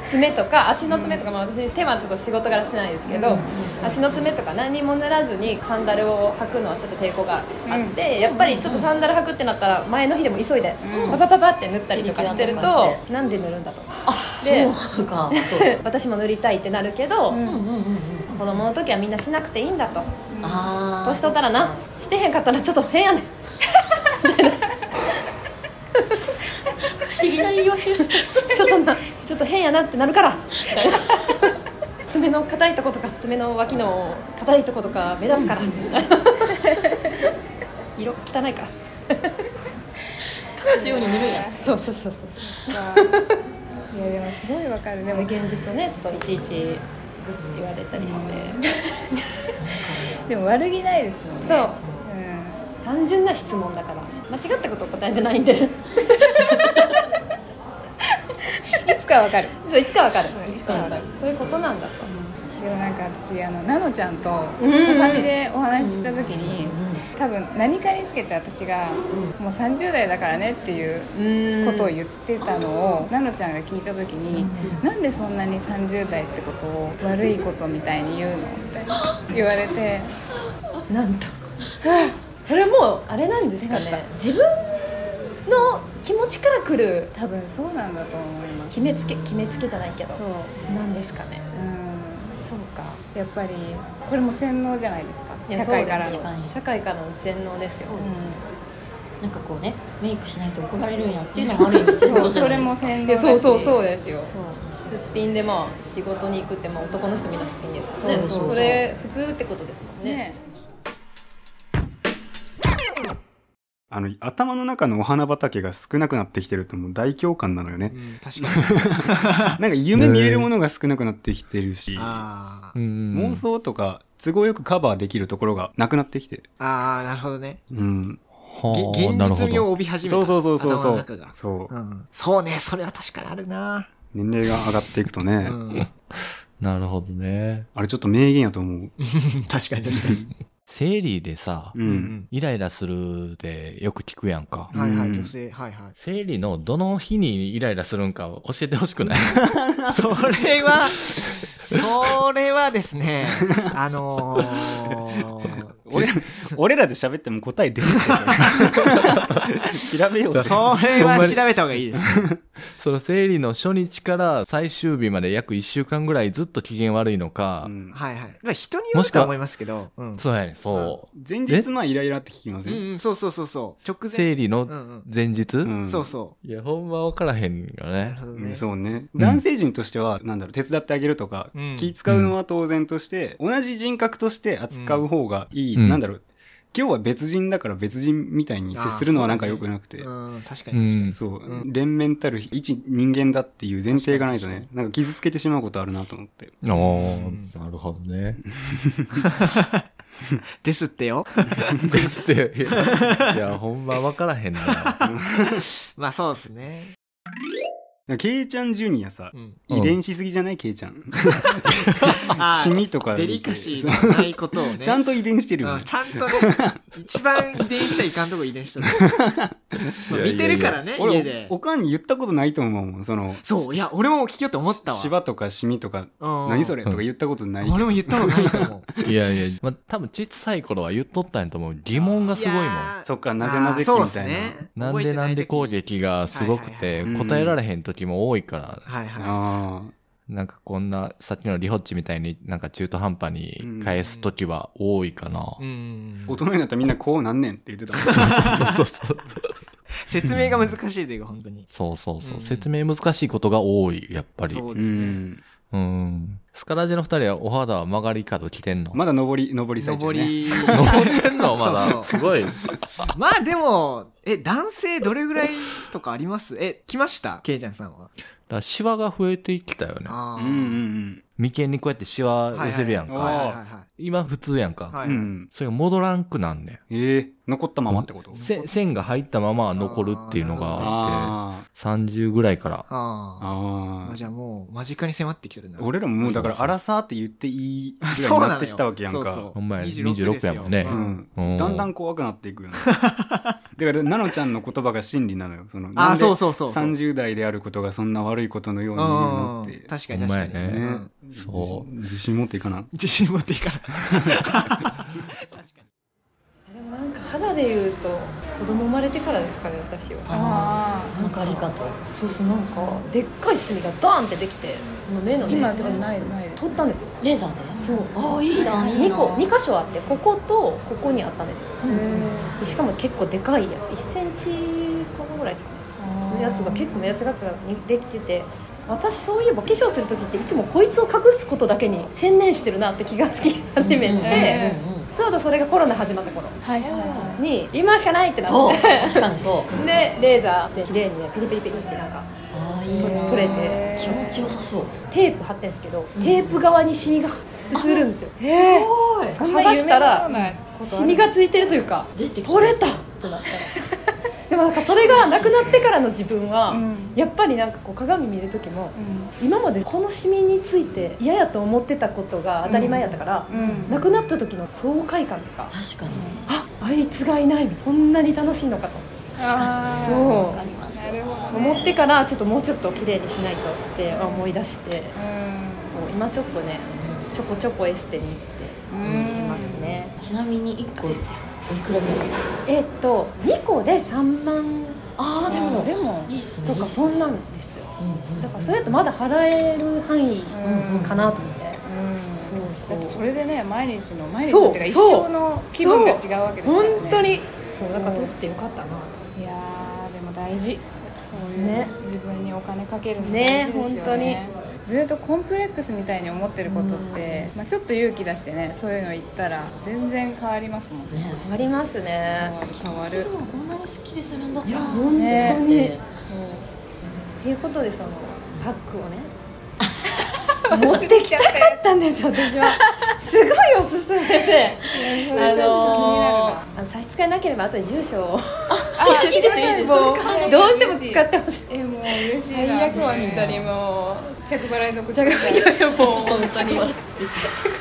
爪とか足の爪とか、まあ、私手はちょっと仕事柄してないですけど、足の爪とか何にも塗らずにサンダルを履くのはちょっと抵抗があって、やっぱりちょっとサンダル履くってなったら前の日でも急いでうん。パパパパって塗ったりとかしてると、なんで塗るんだとあでそうか。そうそう。私も塗りたいってなるけど、うんうんうんうんうん。子供の時はみんなしなくていいんだと。ああ年取ったらな。してへんかったらちょっと変やねん不思議な言い訳。ちょっとなちょっと変やなってなるから。爪の硬いとことか爪の脇の硬いとことか目立つから、色汚いから。隠すように塗るや。んそうそうそうそう。いやでもすごいわかる。でもでも現実をねちょっといちいち言われたりして、でも悪気ないですもんね。そう。うん単純な質問だから。間違ったことを答えてないんで。いいつかわかる。そういつかわかる。いつかわかる。そういうことなんだと。でもなんか私あのナノちゃんとうん。ファミでお話しした時に多分何かにつけて私がもう30代だからねっていうことを言ってたのをナノちゃんが聞いた時になんでそんなに30代ってことを悪いことみたいに言うのって言われて。なんとこれもうあれなんですかね。自分の気持ちから来る多分そうなんだと思います。決めつけ決めつけじゃないけどそう。なんですかね。うん。そうか。やっぱりこれも洗脳じゃないですか。社会からの。社会からの洗脳ですよ。なんかこうねメイクしないと怒られるんやっていうのもある意味洗そう脳じゃそれないですか。も洗脳だし。そうそうそうですよ。すっぴんでまあ仕事に行くってまあ男の人みんなすっぴんですからね。それ普通ってことですもんね。ねあの頭の中のお花畑が少なくなってきてるともう大共感なのよねう。ん確かに なんか夢見れるものが少なくなってきてるし、あー妄想とか都合よくカバーできるところがなくなってきて。あーなるほどねうん。はあ、げ現。実味を帯び始めたそうそうそうそうそう頭の中が。そうう。ん、そうねそれは確かにあるな、年齢が上がっていくとね、うん、なるほどね。あれちょっと名言やと思う。確かに確かに、生理でさ、う。うんんイライラするでよく聞くやんか。はいはいうん女性はいはい生理のどの日にイライラするんか教えてほしくない？それは、それはですね、あのー、俺ら、俺らで喋っても答え出るって。調べようぜ。それは調べた方がいいです。その生理の初日から最終日まで約1週間ぐらいずっと機嫌悪いのか、うんはいはい。まあ人によるとは思いますけど、うん。そうやねんそう。前日まあイライラって聞きませうんんうん、そうそうそうそう。直前。生理の。前日、うんそうそいや、ほんま分からへんよう。なねねうん。そうね。うん男性陣としては、なんだろう、手伝ってあげるとか、うん気使うのは当然として、同じ人格として扱う方がいい。うんなんだろう、今日は別人だから別人みたいに接するのはなんか良くなくて。うん、確かうに確かに。ん。そう、うん連綿たる一人間だっていう前提がないとね、なんか傷つけてしまうことあるなと思って。おー、なるほどね。ですってよ。ですって、いや、いやほんま分からへんな。まあそうですね。ケイちゃんジュニアさ、遺伝しすぎじゃない？ケイちゃん。シミとかデリカシーのないことをね。ちゃんと遺伝してるよねうん。ちゃんとね、一番遺伝しちゃいかんとこ遺伝したの。いやいやいや見てるからね、家俺で、お。かんに言ったことないと思うもん。その、そう、いや、俺も聞きよって思ったわ。芝とかシミとか、うん何それとか言ったことない。俺も言ったことないと思う。いやいや、まあ、多分小さい頃は言っとったんやと思う。疑問がすごいもん。そっかなぜなぜ期あーみたいなそうっすねなんでなんで攻撃がすごくて答えられへん時も多いから、はいはああ。なんかこんなさっきのリホッチみたいになんか中途半端に返す時は多いかな。い。うん。大人になったらみんなこうなんねんって言ってたもん。そうそうそう。説明が難しいというか、本当に。そうそうそう。うん説明難しいことが多い、やっぱり。そううですね。うん。スカラジの二人はお肌は曲がり角来てん。のまだ上り、上り最中ね。上り。登ってん。のまだ。そうそうすごい。まあでも、え、男性どれぐらいとかありますえ、来ましたケイちゃん。さん。は。だからシワが増えてきたよね。あうん。うん。眉間にこうやってシワ寄せるやん。か。はいはいはいはい。今普通やん。か。うん。うはいはい。それが戻らん。くなん。ねん。ええ残ったままってこと？ん。せ線が入ったまま残るっていうのがあって、あ30ぐらいから。あ。ああ。じゃあもう、間近に迫ってきてるんだ。俺らももうだから、アラサーって言っていいぐらいそうなのよになってきたわけやんかそうそう。ほんまやね26 26やもんねうんうんだんだん怖くなっていくよね。だから、ナノちゃんの言葉が真理なのよ。その、ああ、そうそそうそうそう。30代であることがそんな悪いことのように言うのうんって。確かに確かに。ねねうん。そう自自信持っていかな。自信持っていいかな肌で言うと子供生まれてからですかね私は。ああ。なんか曲がり角。そうそうなんかでっかいシミがドーンってできてもう目のね今でもないないです取ったんですよ。レーザーで？そう。ああ、いいな、いい2な。個2箇所あってこことここにあったんですよ。しかも結構でかいやつ。1センチぐらいですかね。のやつが結構のやつができてて私そういえば化粧する時っていつもこいつを隠すことだけに専念してるなって気がつき始めて、えちょうどそれがコロナ始まった頃。に今しかないってなそう。って確かにそう。でレーザーで綺麗にねピリピリピリってなんか。取れて。気持ちよさそう。テープ貼ってるんですけど、テープ側にシミが映るんですよ。い。へえそんな夢のようなシミがついてるというか取れた。ってなったらでもなんかそれがなくなってからの自分は、うん。やっぱりなんかこう鏡見る時も今までこのシミについて嫌やと思ってたことが当たり前やったから、うん。なくなった時の爽快感とか確かに。ああいつがいないこんなに楽しいのかと。あーそう。わかります。なるほどね思ってからちょっともうちょっと綺麗にしないとって思い出してうそう今ちょっとねちょこちょこエステに行ってますね。ちなみに1個おいくらぐらいですか？えっと2個で3万ああでもでもいいっすねとかそんなんですよ。だからそれやとまだ払える範囲うんかなと思って。だってそれでね毎日の毎日そうっていうか一そう生の気分が違うわけですからね。本当に。そう。だから取ってよかったなと。いやーでも大事。そういう、ね自分にお金かけるのね大事ですよねずっとコンプレックスみたいに思ってることって、まあ、ちょっと勇気出してねそういうの言ったら全然変わりますもんね。ねありますね。変わる。こんなにすっきりするんだった。いやら本当に、ねそう。っていうことでそのパックをね。持ってきたかったんですよ私はすごいおすすめで。あの差し支えなければ後で住所を。あいいです いいですどうしても使ってほしい。えもう嬉しい最な悪本当にもう。着払いのじゃがいやもう本当に着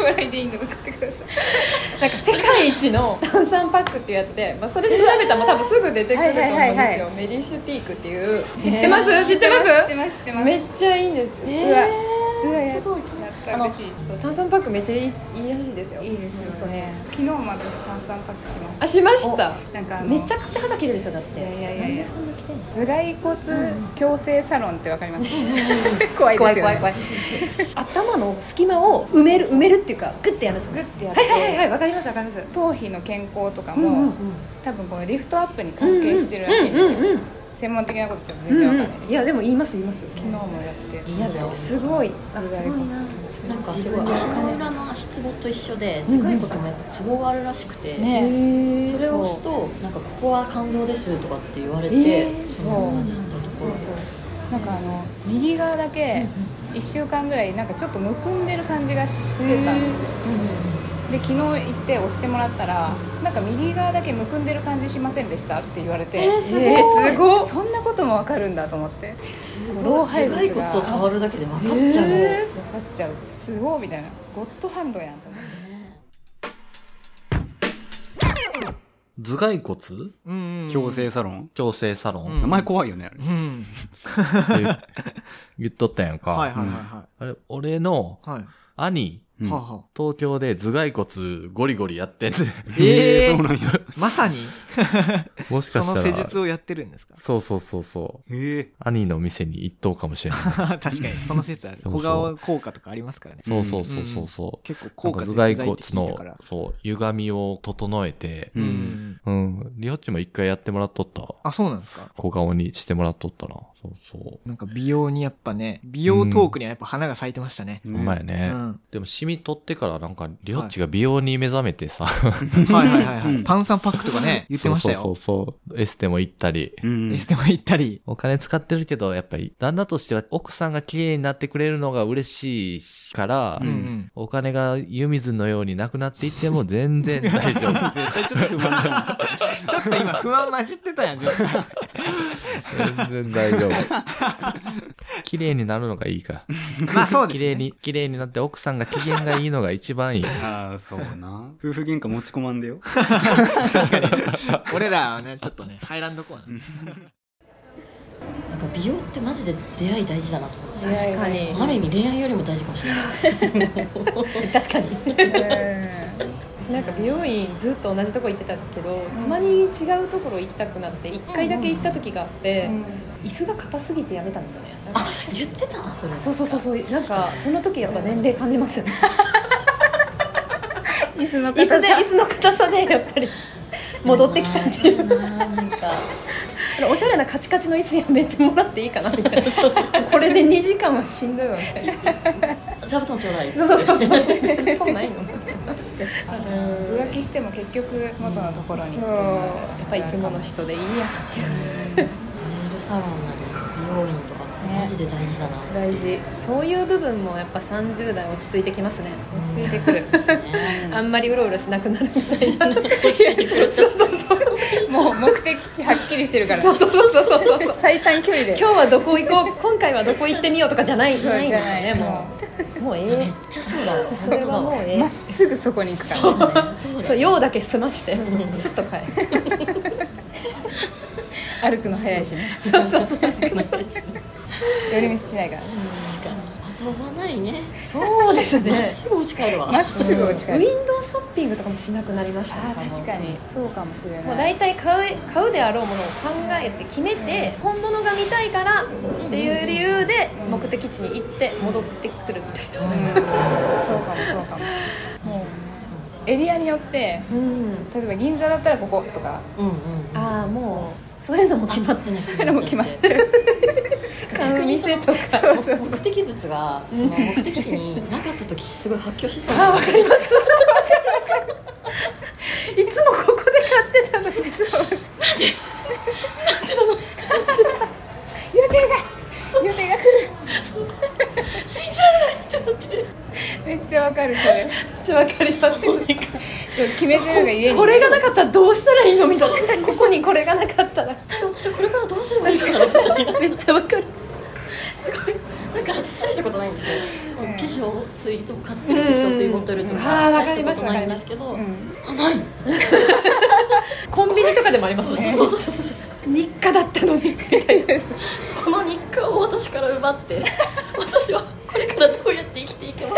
払いでいいんで送ってくださいなんか世界一の炭酸パックっていうやつで、まあ、それで調べたら多分すぐ出てくると思うんですよ、はいはいはいはメリッシュティークっていう知ってます、知ってます知ってます知ってますめっちゃいいんです、うわうわやった嬉しいそう炭酸パックめっちゃいいいいらしいですよ。いいですよね。昨日も私炭酸パックしました。あしました？なんかあのめちゃくちゃ肌綺麗ですよだって。いやいやいや。いやなんでそんな頭蓋骨矯正サロンってわかります？怖い怖い怖い怖い。頭の隙間を埋める埋めるっていうかグッてやるグッてやって。はいはいはいはいわかりますわかります。頭皮の健康とかも、多分このリフトアップに関係してるらしいんですよ、専門的なことちょっと全然わかんない。です、いやでも言います言います。昨日もやって。いいですごいあす頭蓋骨ごい。ななんかすごい足の裏の足つぼと一緒で頭蓋骨もやっぱツボがあるらしくて、ねへそれを押すとなんかここは肝臓ですとかって言われて、えー。そのままだったりとかなんかあの右側だけ1週間ぐらいなんかちょっとむくんでる感じがしてたんですよで昨日行って押してもらったらなんか右側だけむくんでる感じしませんでしたって言われてえーすごい。えーすごいすそんなこともわかるんだと思って。老老廃廃物が。骨を触るだけで分かっちゃう、分かっちゃう。すごいみたいな。ゴッドハンドやんと思って。頭蓋骨？うん矯正サロン？矯正サロうん。ン名前怖いよねあれ。うん。って言言っとったやんか。はいはいはあれ、俺のいはいはい。兄、うん。はあはあ。東京で頭蓋骨ゴリゴリやってんで、えー。そうなんや。まさに。もしかしたら。その施術をやってるんですか？そうそうそうそう。ええ兄の店に行っとうかもしれな。い。確かにその説ある。そうそう。小顔効果とかありますからね。そうそうそうそうそう。結構効果なんか頭蓋骨の、そう、歪みを整えて、ううん。んうん。リホッチも一回やってもらっとった。わ。あそうなんですか？小顔にしてもらっとったな。そうそう。なんか美容にやっぱね美容トークにはやっぱ花が咲いてましたね。ほんまやうね。ん。でも、シミ取ってからなんか、リホッチが美容に目覚めてさ、はいはいはいはうん。い炭酸パックとかね言ってましたよ。そうそうそう。エステも行ったり。うん。エステも行ったり。お金使ってるけど、やっぱり、旦那としては奥さんが綺麗になってくれるのが嬉しいから、うんうん。お金が湯水のようになくなっていっても全然大丈夫。絶対ちょっと不満じゃ ちょっと今不安混じってたやん絶対。全然大丈夫。綺麗になるのがいいか。ら。まあそうですね。綺麗に、綺麗になって奥さんが機嫌がいいのが一番いい。ん ああそうな。夫婦喧嘩持ち込まんでよ。俺らはねちょっとねハイランドコーナーなんか美容ってマジで出会い大事だなと思確かに。ある意味恋愛よりも大事かもしれない。確かに。私なんか美容院ずっと同じとこ行ってたけど、たまに違うところ行きたくなって1回だけ行った時があって、椅子が硬すぎてやめたんですよね。あ言ってた？なそれ。そうそうそうそう。なんかその時やっぱ年齢感じますよね。椅子の椅子で椅子の硬さでやっぱり戻ってきたっていう。ななんか。おしゃれなカチカチの椅子やめてもらっていいかなみたいな。これで2時間はしんどいわみたいな座布団ちょうだい。そうそうそう。そんないの浮気しても結局元のところにそう。やっぱいつもの人でいいやネイルサロンなり美容院とマジで大事だな。大事。そういう部分もやっぱ30代落ち着いてきますね。落ち着いてくる。あんまりうろうろしなくなるみたいな。そうそうそう。もう目的地はっきりしてるから。そうそうそうそうそう。そう最短距離で。今日はどこ行こう？今回はどこ行ってみようとかじゃない。じゃない。ねもう。もうええ。めっちゃそうだわ。それはもうええ。まっすぐそこに行くから。ねそうだそう用だけ済まして。スッと帰る。歩くの早いしね。そうそうそう寄り道しないからね。確かに。遊ばないね。そうですね。まっすぐお家帰るわ。まっすぐ落ちウ帰る。ィンドウショッピングとかもしなくなりました。ねあー確かに。そうかもしれない。もう大体買う買うであろうものを考えて決めて、本物が見たいからっていう理由で目的地に行って戻ってくるみたいな、うん。そうかもそうかも。も。うエリアによってうん、例えば銀座だったらこことか。うんうんああもうそういうのも決まってる。そういうのも決まっちゃう買う店とか目的物がその目的地になかった時すごい発狂しそうあわかります。いつもここで買ってたのに。そう予定が予定が来る。信じられないってなって。めっちゃわかるそれ。めっちゃわかります。そう決めてるがゆえに。これがなかったらどうしたらいいのみたいな。ここにこれがなかったら。私はこれからどうすればいいかなみたいなめっちゃわかる。すごい。なんか大したことないんですよ、化粧水とか買ってる化粧水ボトルとうんかあーわかります大したことないんですけど、うん。あない。コンビニとかでもありますね。そうそうそうそうそう日課だったのに。みたいなこの日課を私から奪って 私はこれからどうやって生きていけば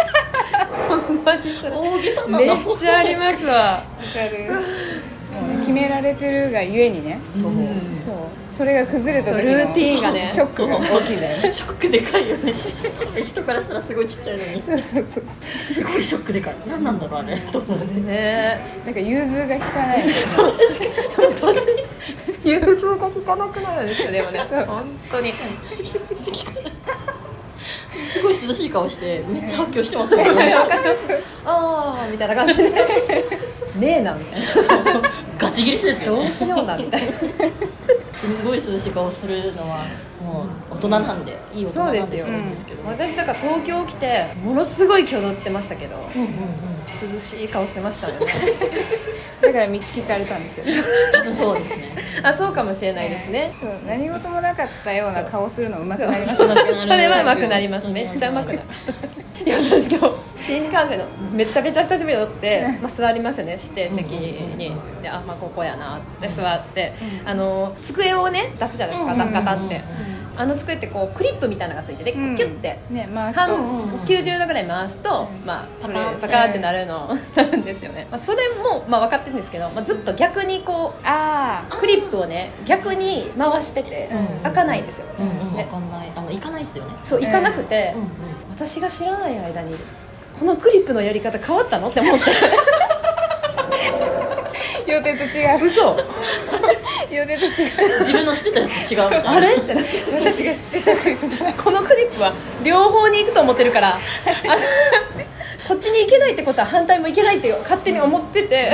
ほんまにそれ。大げさなめのっちゃありますわ。わかる。もうね決められてるがゆえにね。そう、そう。それが崩れた時のルーティーンがね。ショックが大きいんだよね。ショックでかいよね。人からしたらすごいちっちゃいのに。そうそうそうすごいショックでかい。何なんだろうねと思うね。なんか融通が効かない 融通が効かなくなるんですよでもね。本当に。すごい涼しい顔してめっちゃ発狂してますもんねああみたいな感じで。ねえなみたいな。ガチ切れしてですよね。どうしようなみたいな。すんごい涼しい顔するのはもう大人なんでいい大人なんでするんですけど、私だから東京来てものすごい挙動ってましたけどうんうんうん。涼しい顔してましたね。だから道聞かれたんですよ。そうですね。あそうかもしれないですね。そう何事もなかったような顔するの上手くなりますそ上手くなるれは上手くなります。めっちゃ上手くなる。いや私今日新幹線のめちゃめちゃ久しぶりに乗って、まあ、座りますよね。指定席に。であまあここやなって座って、あの机をね出すじゃないですか、うんうんうんうんガタって、あの机ってこうクリップみたいなのがついてて、うん。キュッて。ね回すと。半うんうんうん90度ぐらい回すと、まあ、パカパカーンパカーンってなるのなるんですよね、まあ、それも、まあ、分かってるんですけど、まあ、ずっと逆にこうあクリップをね逆に回してて、うん。開かないんですよ、うんうん。ね。わかんない。あの行かないですよね。そう行かなくて、うんうん。私が知らない間にこのクリップのやり方変わったのって思って。あ 予定と違う。嘘予定と違う。自分の知ってたやつと違うみたいなあれ？って私が知ってたクリップじゃない。このクリップは両方に行くと思ってるから。あこっちに行けないってことは反対も行けないって勝手に思ってて。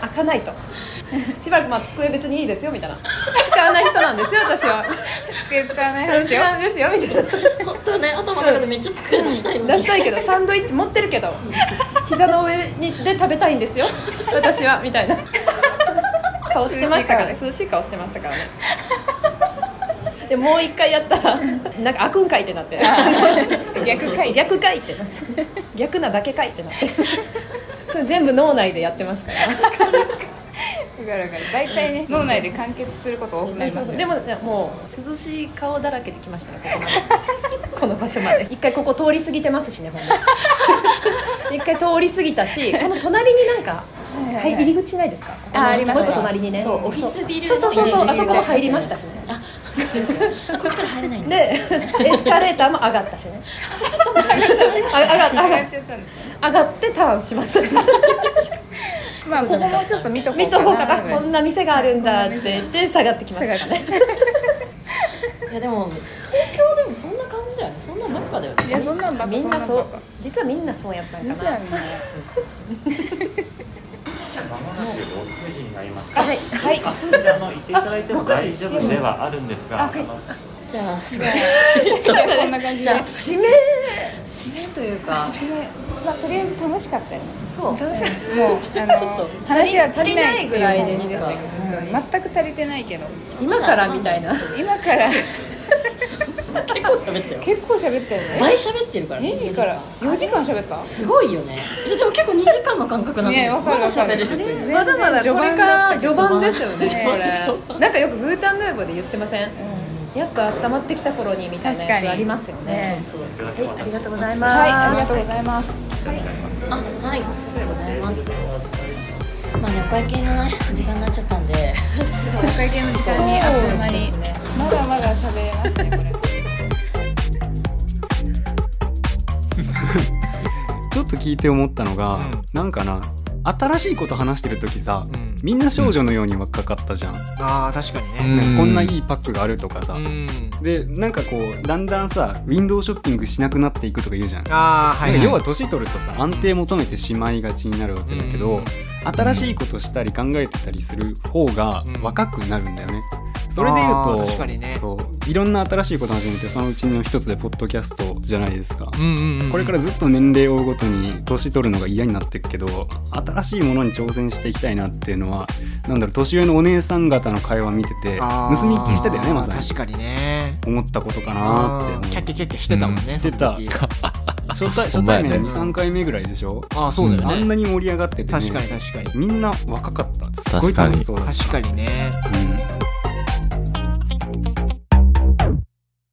開かないと。しばらくまあ机別にいいですよみたいな。使わない人なんですよ私は。机使わない話よ使うんですよみたいな。本当はね頭の中でめっちゃ机出したいのに。出したいけどサンドイッチ持ってるけど。膝の上にで食べたいんですよ私はみたいな顔してましたからね。涼しい顔してましたからね。でもう一回やったらなんか開くんかいってなって。逆かい逆かいってなって。逆なだけかいってなって。それ全部脳内でやってますから。わかるわかる。大体ね。脳内で完結すること多くなりますよでもねもう涼しい顔だらけで来ましたねここまで。この場所まで。一回ここ通り過ぎてますしねほんま一回通り過ぎたしこの隣になんか、はい入り口ないですか？ああります。隣にね。そうオフィスビルそう。そうそうそう。あそこも入りまししたしね。あこっちから入れないでエスカレーターも上がったしね。あ上がっ上がちゃった。上がってターンしました。ね まあここもちょっと見とこう見とこうかな。こんな店があるんだって言って下がってきましたね。いやでも東京でもそんな感じだよね。そんなばっかだよね。いやそんなんばっかみんなそう。実はみんなそうやったんかな。実はみんなまもなく6時になりました。はいはい。あ、それであの行っていただいても大丈夫ではあるんですが、じゃあすごい。じゃあ こんな感じで。じゃあ締め。締めというか。まあとりあえず楽しかったよね。そう。楽しかった。もうあの話は足りないぐらいでしたけど。全く足りてないけど。今からみたいな。今から結構喋ったよ。結構喋ったよね。倍喋ってるから。ね2時から。4時間。喋った？すごいよね。えでも結構2時間の感覚なんだね。よまだ喋れるという。まだまだこれから序盤。ですよねなんかよくグータンヌーボーで言ってません？やっと温まってきた頃にみたいなやつありますよね。そうそうはいありがとうございます。はいありがとうござい。ますあはい。ありがとうございます。まあねお会計のね時間になっちゃったんで。お会計の時間にあっという間に。まだまだ喋れますねこれ ちょっと聞いて思ったのが、うん。なんかな新しいこと話してる時さ、うん。みんな少女のように若かったじゃん、ああ確かにうん。ねなんかこんないいパックがあるとかさ、うん。でなんかこうだんだんさウィンドウショッピングしなくなっていくとか言うじゃん、ああはい、はい、要は年取るとさ安定求めてしまいがちになるわけだけど、うん。新しいことしたり考えてたりする方がうん。若くなるんだよね、それで言うあとー確かにね。そういろんな新しいこと始めてそのうちの一つでポッドキャストじゃないですか、うんうんうんこれからずっと年齢を追うごとに年取るのが嫌になっていくけど新しいものに挑戦していきたいなっていうのはなんだろう年上のお姉さん方の会話見てて盗み聞きしてたよねまさに。確かにね。思ったことかなってキャッキャキャッキャしてたもんね、うんしてた。初対初対面23回目ぐらいでしょ？ああそうだよね、あんなに盛り上がってて、ね、確かに確かに。みんな若かった。すごい楽しそうだった。確かにね。うん